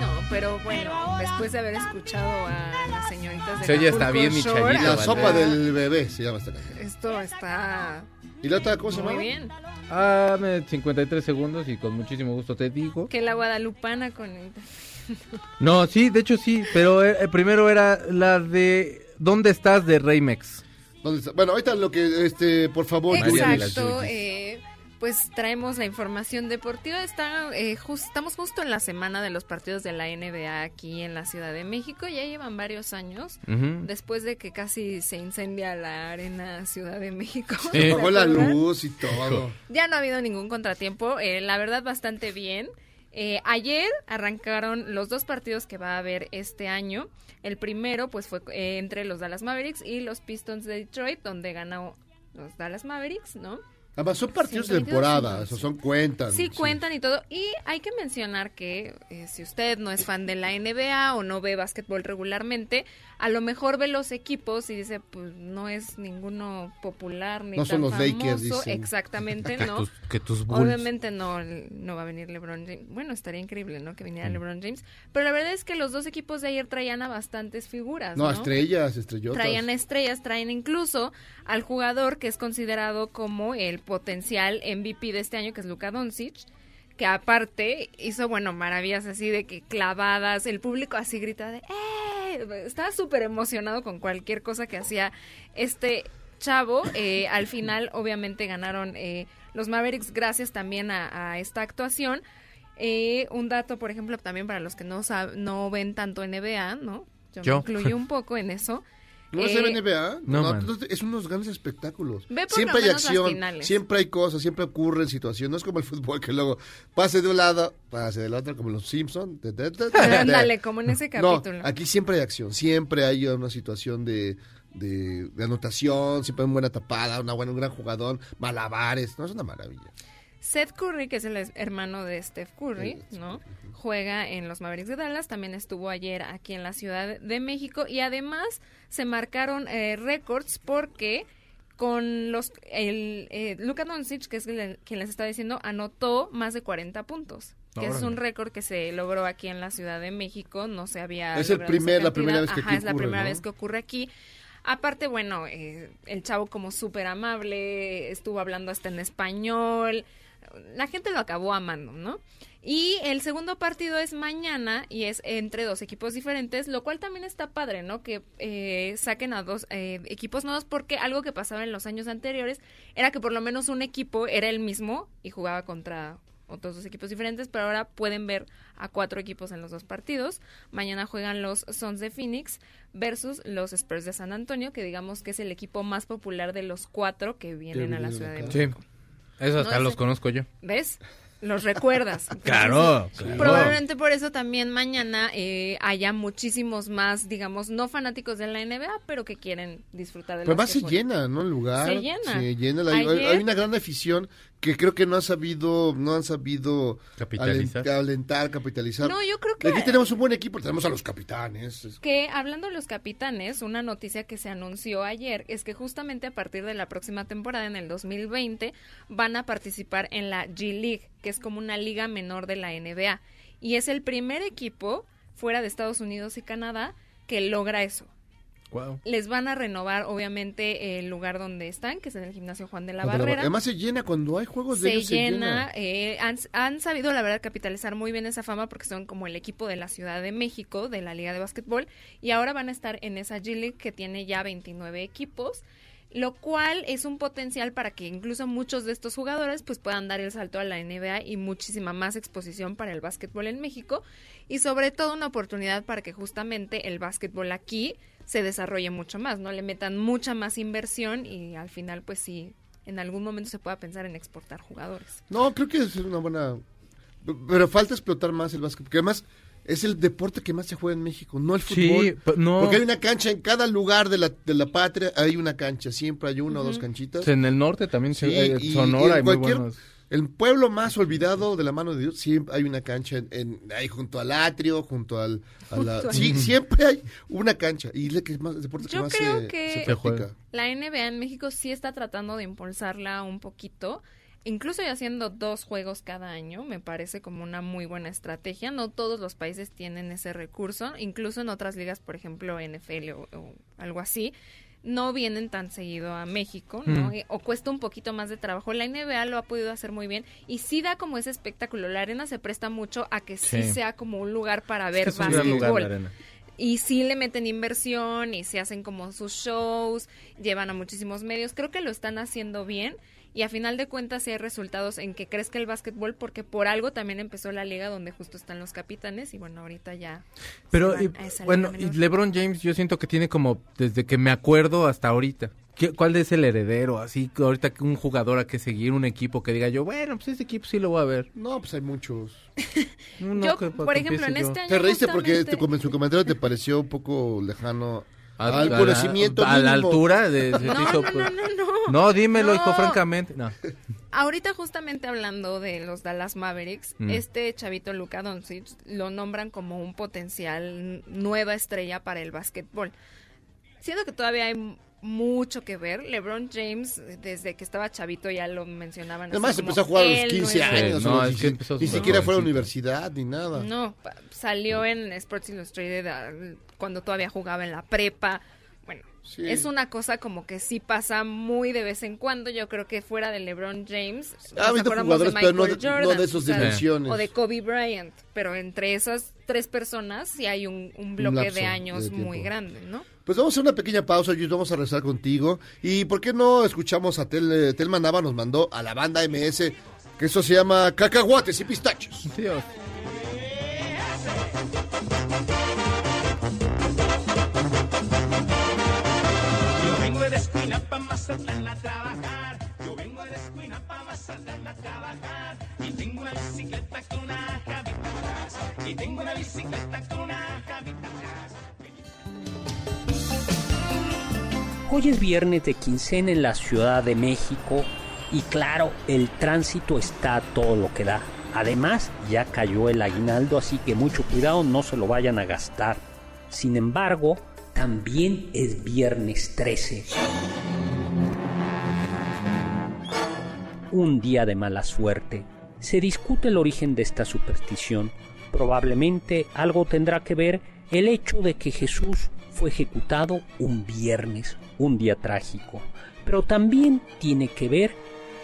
No, pero bueno, después de haber escuchado a las señoritas de Se oye, está Acapulco bien, mi La sopa del bebé se llama esta canción. Esto está ¿Y la otra cómo se muy llama? bien. Ah, me- 53 segundos y con muchísimo gusto te digo. Que la guadalupana con... No, sí, de hecho sí, pero eh, eh, primero era la de ¿Dónde estás? de Rey Mex. ¿Dónde está? Bueno, ahorita lo que, este, por favor, Exacto, eh, pues traemos la información deportiva. Está, eh, jus- estamos justo en la semana de los partidos de la NBA aquí en la Ciudad de México. Ya llevan varios años. Después de que casi se incendia la arena Ciudad de México. Se ¿se apagó la luz y todo. Ya no ha habido ningún contratiempo, eh, la verdad bastante bien. Eh, ayer arrancaron los dos partidos que va a haber este año. El primero pues fue eh, entre los Dallas Mavericks y los Pistons de Detroit, donde ganó los Dallas Mavericks, ¿no? Además, son partidos de 122, temporada, 122. esos son cuentas. Sí, cuentan y todo. Y hay que mencionar que eh, si usted no es fan de la NBA o no ve básquetbol regularmente, a lo mejor ve los equipos y dice, pues no es ninguno popular ni No tan son los famoso. Lakers, dicen. Exactamente, Que ¿no? tus- que tus Bulls. Obviamente no, no va a venir LeBron James. Bueno, estaría increíble, ¿no? Que viniera Mm. LeBron James. Pero la verdad es que los dos equipos de ayer traían a bastantes figuras, No, ¿no? estrellas, estrellotas. Traían estrellas, traen incluso al jugador que es considerado como el potencial MVP de este año, que es Luka Doncic, que aparte hizo, bueno, maravillas así de que clavadas, el público así grita de ¡eh! Estaba súper emocionado con cualquier cosa que hacía este chavo. Eh, al final, obviamente, ganaron eh, los Mavericks gracias también a, a esta actuación. Eh, un dato, por ejemplo, también para los que no no ven tanto NBA, ¿no? Yo, Yo. me incluyo un poco en eso. ¿No Eh, ver NBA? No, No, entonces es unos grandes espectáculos. Ve por siempre lo hay menos acción, finales. siempre hay cosas, siempre ocurren situaciones. No es como el fútbol que luego pase de un lado, pase del otro, como los Simpsons. Ándale, como en ese capítulo. No, aquí siempre hay acción, siempre hay una situación de, de, de anotación, siempre hay una buena tapada, una buena, un gran jugador, malabares. No, es una maravilla. Seth Curry, que es el hermano de Steph Curry, ¿no? Juega en los Mavericks de Dallas, también estuvo ayer aquí en la Ciudad de México y además se marcaron eh, récords porque con los el eh, Luka Doncic, que es el- quien les está diciendo, anotó más de 40 puntos. Que es un récord que se logró aquí en la Ciudad de México, no se había Es el primer- la primera vez que Ajá, aquí es la ocurre, primera ¿no? vez que ocurre aquí. Aparte, bueno, eh, el chavo como súper amable, estuvo hablando hasta en español, la gente lo acabó amando, ¿no? Y el segundo partido es mañana y es entre dos equipos diferentes, lo cual también está padre, ¿no? Que eh, saquen a dos eh, equipos nuevos porque algo que pasaba en los años anteriores era que por lo menos un equipo era el mismo y jugaba contra otros dos equipos diferentes, pero ahora pueden ver a cuatro equipos en los dos partidos. Mañana juegan los Suns de Phoenix versus los Spurs de San Antonio, que digamos que es el equipo más popular de los cuatro que vienen a la Ciudad de Sí, Esos hasta No, los conozco yo. ¿Ves? Los recuerdas. Claro, Entonces, claro. Probablemente por eso también mañana eh, haya muchísimos más, digamos, no fanáticos de la NBA, pero que quieren disfrutar del Pero además se llena, ¿no? El lugar. Se llena. Se llena. la- hay, Ayer- hay una gran afición que creo que no han sabido, no han sabido alentar, capitalizar. No, yo creo que- Aquí tenemos un buen equipo, tenemos a los capitanes. Es- Que hablando de los capitanes, una noticia que se anunció ayer es que justamente a partir de la próxima temporada, en el 2020, van a participar en la G League, que es como una liga menor de la NBA. Y es el primer equipo fuera de Estados Unidos y Canadá que logra eso. Wow. Les van a renovar, obviamente, el lugar donde están, que es en el gimnasio Juan de la Cuando la- Barrera. Además se llena cuando hay juegos de se ellos. llena, eh, han, han sabido la verdad capitalizar muy bien esa fama porque son como el equipo de la Ciudad de México, de la Liga de Básquetbol, y ahora van a estar en esa G League que tiene ya 29 equipos, lo cual es un potencial para que incluso muchos de estos jugadores pues puedan dar el salto a la NBA y muchísima más exposición para el básquetbol en México y sobre todo una oportunidad para que justamente el básquetbol aquí se desarrolle mucho más, no le metan mucha más inversión y al final pues sí en algún momento se pueda pensar en exportar jugadores. No, creo que es una buena. Pero falta explotar más el básquet, porque además es el deporte que más se juega en México, no el Sí, fútbol. pero no. Porque hay una cancha en cada lugar de la, de la patria, hay una cancha, siempre hay una o dos canchitas. En el norte también, se- Sí, eh, y- Sonora, y en hay muy buenos. El pueblo más olvidado de la mano de Dios, siempre hay una cancha en, en- ahí junto al atrio, junto al... a la- Junto al- sí, siempre hay una cancha. Y el que es más, el deporte que más creo se, que se la NBA en México sí está tratando de impulsarla un poquito. Incluso y haciendo dos juegos cada año, me parece como una muy buena estrategia. No todos los países tienen ese recurso. Incluso en otras ligas, por ejemplo, NFL o, o algo así, no vienen tan seguido a México, ¿no? Mm. Eh, O cuesta un poquito más de trabajo. La NBA lo ha podido hacer muy bien y sí da como ese espectáculo. La arena se presta mucho a que sí, Sí. sea como un lugar para ver que es lugar básquetbol. Y sí le meten inversión y se hacen como sus shows, llevan a muchísimos medios. Creo que lo están haciendo bien y a final de cuentas sí hay resultados en que crezca el básquetbol porque por algo también empezó la liga donde justo están los capitanes y bueno, ahorita ya Pero, y- bueno, y. LeBron James yo siento que tiene como, desde que me acuerdo hasta ahorita. ¿Qué- ¿Cuál es el heredero? Así que ahorita que un jugador a que seguir, un equipo que diga yo, bueno, pues ese equipo sí lo voy a ver. No, pues hay muchos. Uno Yo, que- por ejemplo, en yo. este año Te reíste porque justamente- te- en su comentario te pareció un poco lejano A- al a la- conocimiento a la altura de- No, hizo, no, pues- no, no, no. No, dímelo, hijo, No. francamente. No. Ahorita justamente hablando de los Dallas Mavericks, Mm. este chavito Luka Doncic lo nombran como un potencial nueva estrella para el básquetbol. Siento que todavía hay mucho que ver. LeBron James, desde que estaba chavito, ya lo mencionaban. Además empezó a jugar a los el 15 nuevo- años. No, o los es que 16. empezó ni siquiera fue a la universidad ni nada. No, salió en Sports Illustrated ah, cuando todavía jugaba en la prepa. Sí. es una cosa como que sí pasa muy de vez en cuando. Yo creo que fuera de LeBron James, Ha nos habido acordamos jugadores, de pero no Michael de- no Jordan, de o sea, dimensiones. O de Kobe Bryant. Pero entre esas tres personas sí hay un, un bloque lapso de de años muy grande, ¿no? Pues vamos a hacer una pequeña pausa, y vamos a regresar contigo. ¿Y por qué no escuchamos a Tel, eh, Telma Nava nos mandó a la banda MS, que eso se llama Cacahuates y Pistachos? Dios. De esquina pa' Mazatlán a trabajar. Yo vengo de esquina pa' Mazatlán a trabajar. Y tengo una bicicleta con una cabita atrás. Y tengo una bicicleta con una cabita atrás. Hoy es viernes de quincena en la Ciudad de México y claro, el tránsito está todo lo que da. Además, ya cayó el aguinaldo, así que mucho cuidado, no se lo vayan a gastar. Sin embargo, también es viernes 13. Un día de mala suerte. Se discute el origen de esta superstición. Probablemente algo tendrá que ver el hecho de que Jesús fue ejecutado un viernes, un día trágico. Pero también tiene que ver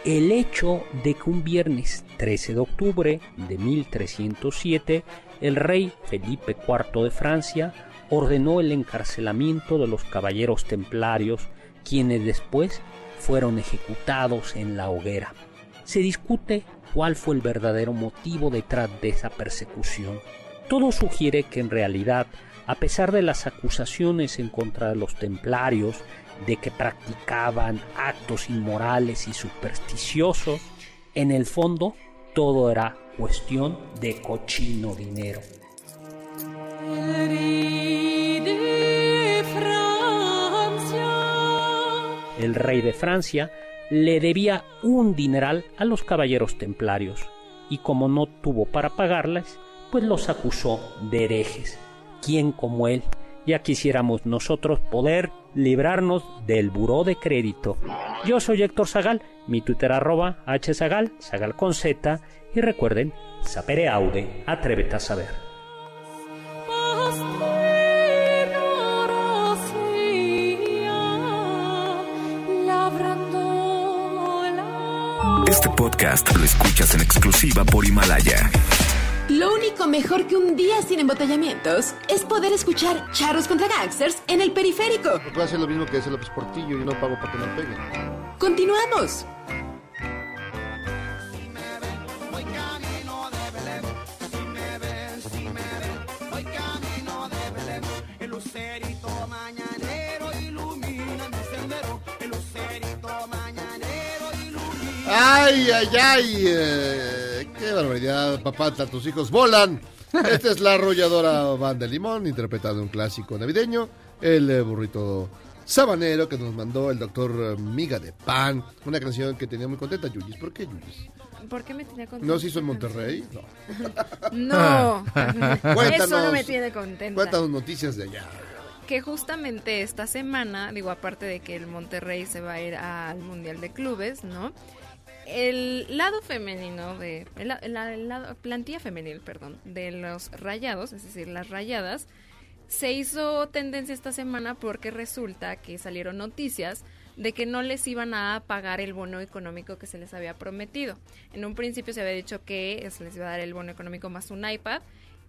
el hecho de que un viernes 13 de octubre de 1307 el rey Felipe IV de Francia ordenó el encarcelamiento de los caballeros templarios, quienes después fueron ejecutados en la hoguera. Se discute cuál fue el verdadero motivo detrás de esa persecución. Todo sugiere que en realidad, a pesar de las acusaciones en contra de los templarios de que practicaban actos inmorales y supersticiosos, en el fondo todo era cuestión de cochino dinero. El rey de Francia le debía un dineral a los caballeros templarios y como no tuvo para pagarles, pues los acusó de herejes. ¿Quién como él? Ya quisiéramos nosotros poder librarnos del buró de crédito. Yo soy Héctor Zagal, mi Twitter arroba hzagal, zagal con z, y recuerden, sapere aude, atrévete a saber. Podcast lo escuchas en exclusiva por Himalaya. Lo único mejor que un día sin embotellamientos es poder escuchar charros contra gangsters en el periférico. Puede hacer lo mismo que hace López Portillo y no pago para que me peguen. Continuamos. Ay, ay, ay. eh, qué barbaridad, papá, tus hijos volan. Esta es la arrolladora banda Limón, interpretando un clásico navideño, el eh, burrito sabanero que nos mandó el doctor Miga de Pan. Una canción que tenía muy contenta, Yuyis. ¿Por qué Yuyis? ¿Por qué me tenía contenta? ¿No se hizo en Monterrey? No. No. Eso no me tiene contenta. Cuéntanos noticias de allá. Que justamente esta semana, digo, aparte de que el Monterrey se va a ir al Mundial de Clubes, ¿no? El lado femenino de. La- plantilla femenil, perdón, de los rayados, es decir, las rayadas, se hizo tendencia esta semana porque resulta que salieron noticias de que no les iban a pagar el bono económico que se les había prometido. En un principio se había dicho que se les iba a dar el bono económico más un iPad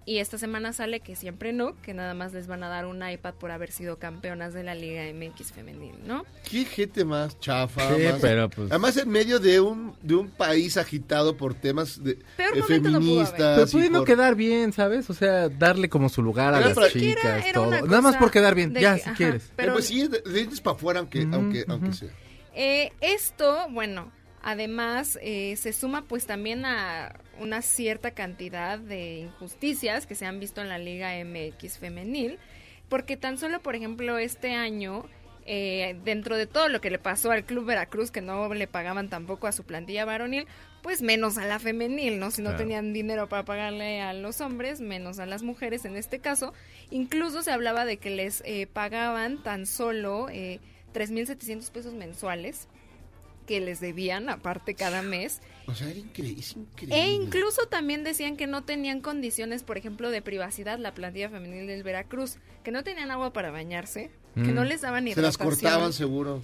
y esta semana sale que siempre no, que nada más les van a dar un iPad por haber sido campeonas de la Liga MX femenil, ¿no? Qué gente más chafa. Sí, más- pero, pues- Además, en medio de un, de un país agitado por temas de, Peor eh, momento no pudo haber. feministas. Pero no por- quedar bien, ¿sabes? O sea, darle como su lugar a Pero las para- chicas, era todo. Nada más por quedar bien, ya, que- si ajá, quieres. Eh, pero- pues sí, de, de para afuera, aunque, aunque, aunque sea. Eh, esto, bueno, además eh, se suma pues también a una cierta cantidad de injusticias que se han visto en la Liga MX femenil, porque tan solo, por ejemplo, este año, eh, dentro de todo lo que le pasó al Club Veracruz, que no le pagaban tampoco a su plantilla varonil, pues menos a la femenil, ¿no? Si no Claro. tenían dinero para pagarle a los hombres, menos a las mujeres en este caso. Incluso se hablaba de que les eh, pagaban tan solo eh, 3.700 pesos mensuales que les debían aparte cada mes. O sea, era es increíble. E incluso también decían que no tenían condiciones, por ejemplo, de privacidad la plantilla femenil del Veracruz, que no tenían agua para bañarse, que Mm. no les daban ni Se las cortaban seguro.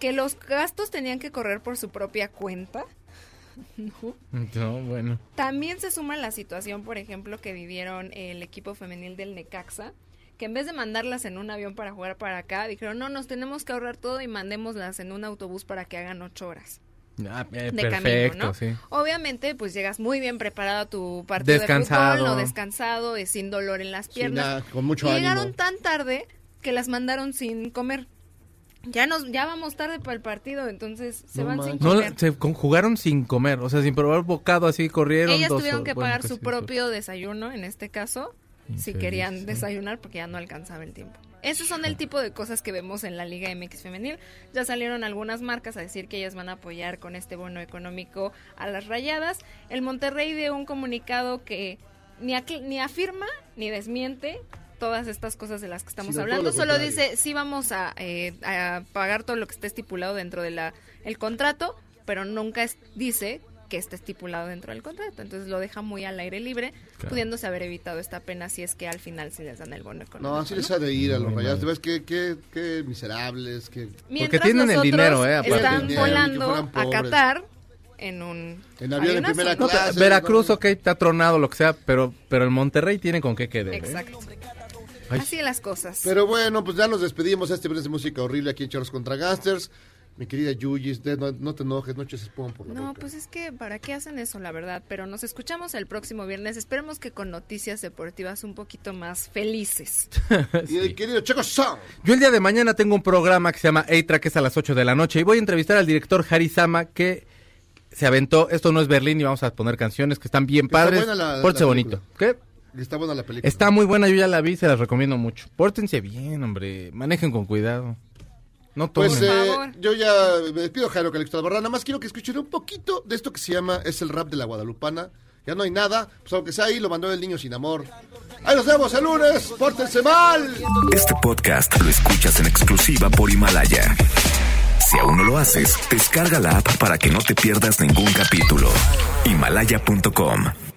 que los gastos tenían que correr por su propia cuenta. ¿no? No, bueno. También se suma la situación, por ejemplo, que vivieron el equipo femenil del Necaxa, que en vez de mandarlas en un avión para jugar para acá, dijeron, no, nos tenemos que ahorrar todo y mandémoslas en un autobús para que hagan ocho horas. Ah, eh, de perfecto, camino, ¿no? sí. Obviamente, pues llegas muy bien preparado a tu partido Descansado. de fútbol, no descansado, eh, sin dolor en las piernas. nada, con mucho y ánimo. llegaron tan tarde que las mandaron sin comer. Ya nos, ya vamos tarde para el partido, entonces se No van sin No, comer. se conjugaron sin comer, o sea, sin probar bocado, así corrieron. Ellas dos tuvieron que Bueno, pagar pues su sí, propio desayuno, en este caso, si Infeliz, querían desayunar porque ya no alcanzaba el tiempo. Esos son el tipo de cosas que vemos en la Liga MX femenil. Ya salieron algunas marcas a decir que ellas van a apoyar con este bono económico a las rayadas. El Monterrey dio un comunicado que ni, ni afirma ni desmiente todas estas cosas de las que estamos hablando. lo Solo dice, sí vamos a, eh, a pagar todo lo que esté estipulado dentro del el contrato, pero nunca es- dice que esté estipulado dentro del contrato. Entonces lo deja muy al aire libre, Claro. pudiéndose haber evitado esta pena si es que al final sí les dan el bono económico. No, así les ha de ir a los rayados. ¿Te ves qué, qué, qué miserables? Qué... Mientras nosotros Están volando a Qatar en un En avión en avionazo, primera ¿no? clase. Veracruz, ok, está tronado, lo que sea, pero, pero el Monterrey tiene con qué quedar. ¿eh? Exacto. Ay. Así las cosas. Pero bueno, pues ya nos despedimos este viernes de música horrible aquí en Charlos contra Gangsters. Mi querida Yuyi, no, no te enojes, no eches espuma por la No, boca. pues es que ¿para qué hacen eso, la verdad? Pero nos escuchamos el próximo viernes. Esperemos que con noticias deportivas un poquito más felices. Y el querido Checo Sound. Yo el día de mañana tengo un programa que se llama A-Track, que es a las 8 de la noche, y voy a entrevistar al director Harry Sama, que se aventó, esto no es Berlín, y vamos a poner canciones que están bien Que está padres. buena la- Pórtense la bonito. ¿Qué? Está buena la película. Está muy buena, yo ya la vi, se las recomiendo mucho. Pórtense bien, hombre, manejen con cuidado. No tomen. Pues eh, yo ya me despido, Jairo Calixto Albarrán. Nada más quiero que escuchen un poquito de esto que se llama Es el rap de la Guadalupana. Ya no hay nada, pues aunque sea ahí, lo mandó el niño sin amor. Ahí nos vemos el lunes, pórtense mal. Este podcast lo escuchas en exclusiva por Himalaya. Si aún no lo haces, descarga la app para que no te pierdas ningún capítulo. Himalaya.com